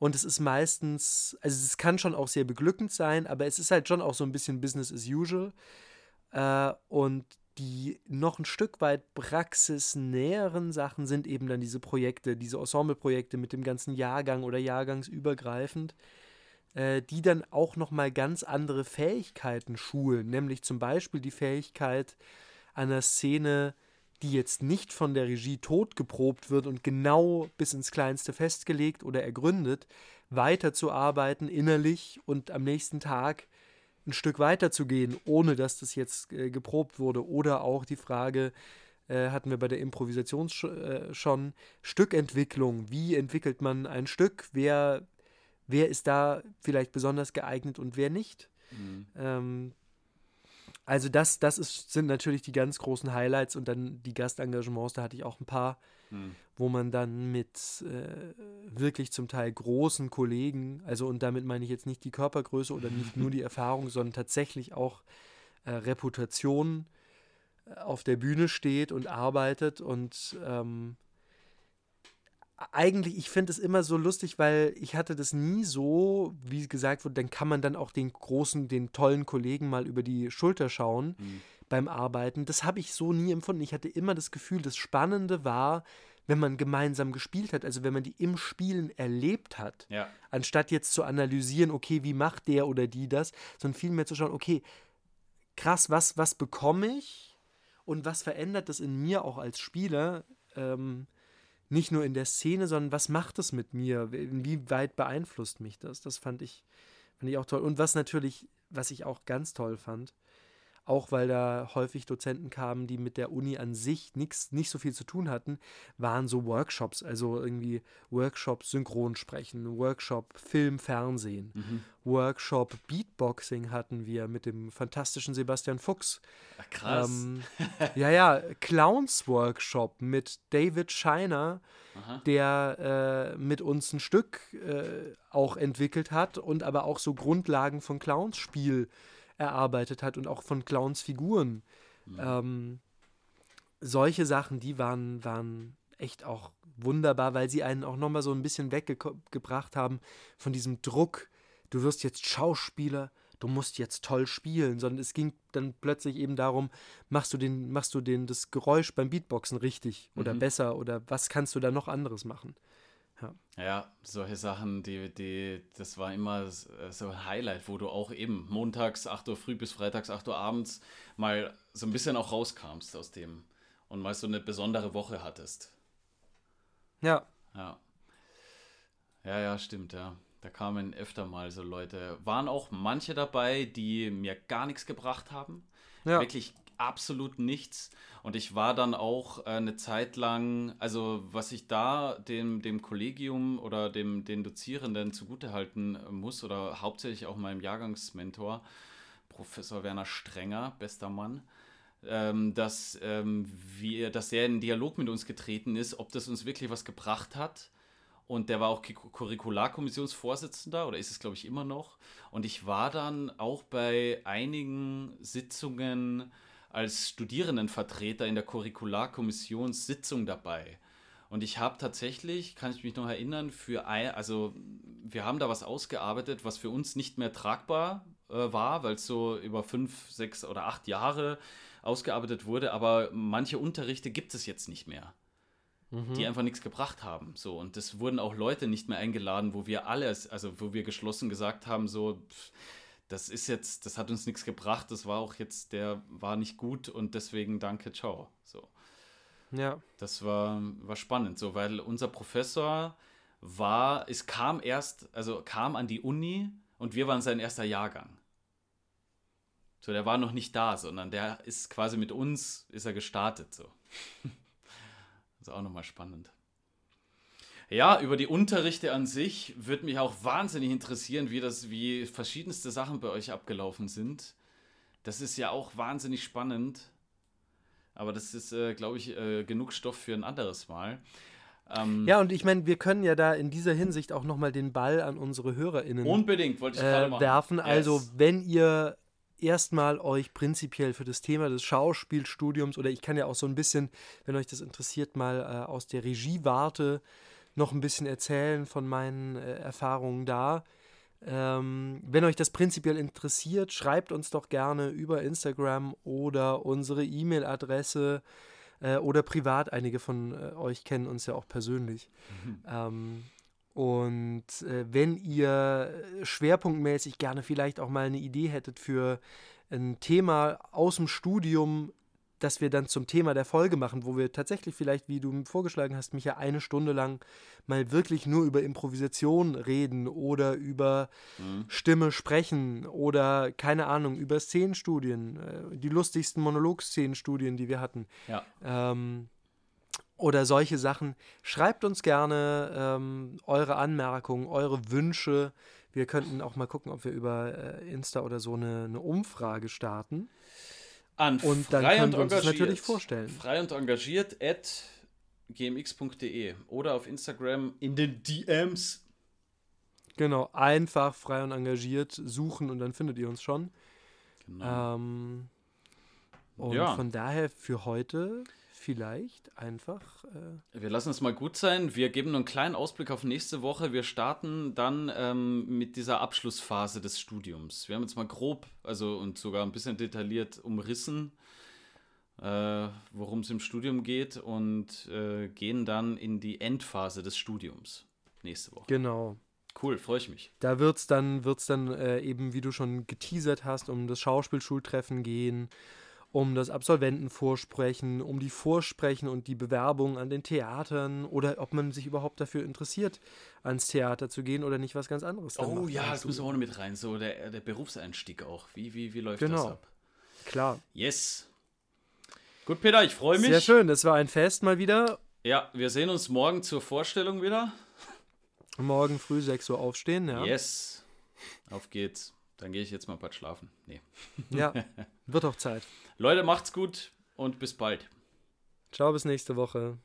Und es ist meistens, also es kann schon auch sehr beglückend sein, aber es ist halt schon auch so ein bisschen Business as usual. Äh, und die noch ein Stück weit praxisnäheren Sachen sind eben dann diese Projekte, diese Ensembleprojekte mit dem ganzen Jahrgang oder jahrgangsübergreifend äh, die dann auch nochmal ganz andere Fähigkeiten schulen, nämlich zum Beispiel die Fähigkeit einer Szene, die jetzt nicht von der Regie totgeprobt wird und genau bis ins Kleinste festgelegt oder ergründet, weiterzuarbeiten innerlich und am nächsten Tag ein Stück weiterzugehen, ohne dass das jetzt äh, geprobt wurde. Oder auch die Frage, äh, hatten wir bei der Improvisation sch äh, schon, Stückentwicklung. Wie entwickelt man ein Stück? Wer wer ist da vielleicht besonders geeignet und wer nicht. Mhm. Ähm, also das, das ist, sind natürlich die ganz großen Highlights und dann die Gastengagements, da hatte ich auch ein paar, mhm. wo man dann mit äh, wirklich zum Teil großen Kollegen, also und damit meine ich jetzt nicht die Körpergröße oder nicht nur die Erfahrung, sondern tatsächlich auch äh, Reputation äh, auf der Bühne steht und arbeitet und ähm, eigentlich, ich finde es immer so lustig, weil ich hatte das nie so, wie gesagt wurde, dann kann man dann auch den großen, den tollen Kollegen mal über die Schulter schauen mhm. Beim Arbeiten. Das habe ich so nie empfunden. Ich hatte immer das Gefühl, das Spannende war, wenn man gemeinsam gespielt hat, also wenn man die im Spielen erlebt hat, ja. anstatt jetzt zu analysieren, okay, wie macht der oder die das, sondern vielmehr zu schauen, okay, krass, was, was bekomme ich und was verändert das in mir auch als Spieler? Ähm, nicht nur in der Szene, sondern was macht es mit mir? Inwieweit beeinflusst mich das? Das fand ich, fand ich auch toll. Und was natürlich, was ich auch ganz toll fand, auch weil da häufig Dozenten kamen, die mit der Uni an sich nix, nicht so viel zu tun hatten, waren so Workshops, also irgendwie Workshop Synchronsprechen, Workshop Film, Fernsehen, mhm. Workshop Beatboxing hatten wir mit dem fantastischen Sebastian Fuchs. Ach, krass. Ähm, ja, ja, Clowns Workshop mit David Scheiner, Aha. der äh, mit uns ein Stück äh, auch entwickelt hat und aber auch so Grundlagen von Clownsspiel erarbeitet hat und auch von Clowns Figuren. Mhm. Ähm, solche Sachen, die waren, waren echt auch wunderbar, weil sie einen auch nochmal so ein bisschen weggebracht haben von diesem Druck, du wirst jetzt Schauspieler, du musst jetzt toll spielen, sondern es ging dann plötzlich eben darum, machst du den, machst du den das Geräusch beim Beatboxen richtig oder mhm. besser oder was kannst du da noch anderes machen? Ja. ja, solche Sachen, die, die, das war immer so ein Highlight, wo du auch eben montags 8 Uhr früh bis freitags 8 Uhr abends mal so ein bisschen auch rauskamst aus dem und mal so eine besondere Woche hattest. Ja. Ja. Ja, ja, stimmt, ja. Da kamen öfter mal so Leute. Waren auch manche dabei, die mir gar nichts gebracht haben. Ja. Wirklich absolut nichts. Und ich war dann auch äh, eine Zeit lang, also was ich da dem, dem Kollegium oder dem, den Dozierenden zugutehalten muss oder hauptsächlich auch meinem Jahrgangsmentor, Professor Werner Strenger, bester Mann, ähm, dass, ähm, wir, dass er in Dialog mit uns getreten ist, ob das uns wirklich was gebracht hat. Und der war auch Curricularkommissionsvorsitzender oder ist es, glaube ich, immer noch. Und ich war dann auch bei einigen Sitzungen als Studierendenvertreter in der Curricularkommissionssitzung dabei. Und ich habe tatsächlich, kann ich mich noch erinnern, für ein, also wir haben da was ausgearbeitet, was für uns nicht mehr tragbar äh, war, weil es so über fünf, sechs oder acht Jahre ausgearbeitet wurde, aber manche Unterrichte gibt es jetzt nicht mehr, mhm. die einfach nichts gebracht haben. So und es wurden auch Leute nicht mehr eingeladen, wo wir alles, also wo wir geschlossen gesagt haben, so pff, das ist jetzt, das hat uns nichts gebracht, das war auch jetzt, der war nicht gut und deswegen danke, ciao. So. Ja. Das war, war spannend, so, weil unser Professor war, es kam erst, also kam an die Uni und wir waren sein erster Jahrgang. So, der war noch nicht da, sondern der ist quasi mit uns, ist er gestartet, so. das ist auch nochmal spannend. Ja, über die Unterrichte an sich würde mich auch wahnsinnig interessieren, wie das, wie verschiedenste Sachen bei euch abgelaufen sind. Das ist ja auch wahnsinnig spannend. Aber das ist, äh, glaube ich, äh, genug Stoff für ein anderes Mal. Ähm, ja, und ich meine, wir können ja da in dieser Hinsicht auch nochmal den Ball an unsere HörerInnen unbedingt, wollte ich äh, machen. werfen. Also, yes. Also, wenn ihr erstmal euch prinzipiell für das Thema des Schauspielstudiums oder ich kann ja auch so ein bisschen, wenn euch das interessiert, mal äh, aus der Regiewarte noch ein bisschen erzählen von meinen äh, Erfahrungen da. Ähm, wenn euch das prinzipiell interessiert, schreibt uns doch gerne über Instagram oder unsere E-Mail-Adresse äh, oder privat. Einige von äh, euch kennen uns ja auch persönlich. Mhm. Ähm, und äh, wenn ihr schwerpunktmäßig gerne vielleicht auch mal eine Idee hättet für ein Thema aus dem Studium, dass wir dann zum Thema der Folge machen, wo wir tatsächlich vielleicht, wie du vorgeschlagen hast, mich ja eine Stunde lang mal wirklich nur über Improvisation reden oder über mhm. Stimme sprechen oder keine Ahnung, über Szenenstudien, äh, die lustigsten Monologszenenstudien, die wir hatten. Ja. Ähm, oder solche Sachen. Schreibt uns gerne ähm, eure Anmerkungen, eure Wünsche. Wir könnten auch mal gucken, ob wir über äh, Insta oder so eine, eine Umfrage starten. An und dann können wir uns das natürlich vorstellen. Frei und engagiert at gmx.de oder auf Instagram in den DMs. Genau, einfach frei und engagiert suchen und dann findet ihr uns schon. Genau. Ähm, und ja. von daher für heute vielleicht einfach. Äh wir lassen es mal gut sein. Wir geben einen kleinen Ausblick auf nächste Woche. Wir starten dann ähm, mit dieser Abschlussphase des Studiums. Wir haben jetzt mal grob, also und sogar ein bisschen detailliert umrissen, äh, worum es im Studium geht und äh, gehen dann in die Endphase des Studiums nächste Woche. Genau. Cool, freue ich mich. Da wird es dann, wird's dann äh, eben, wie du schon geteasert hast, um das Schauspielschultreffen gehen um das Absolventenvorsprechen, um die Vorsprechen und die Bewerbung an den Theatern oder ob man sich überhaupt dafür interessiert, ans Theater zu gehen oder nicht was ganz anderes. Oh ja, das müssen wir auch noch mit rein, so der, der Berufseinstieg auch. Wie, wie, wie läuft genau. das ab? Klar. Yes. Gut, Peter, ich freue mich. Sehr schön, das war ein Fest mal wieder. Ja, wir sehen uns morgen zur Vorstellung wieder. Morgen früh 6 Uhr aufstehen, ja. Yes. Auf geht's. Dann gehe ich jetzt mal bald schlafen. Nee. Ja, wird auch Zeit. Leute, macht's gut und bis bald. Ciao, bis nächste Woche.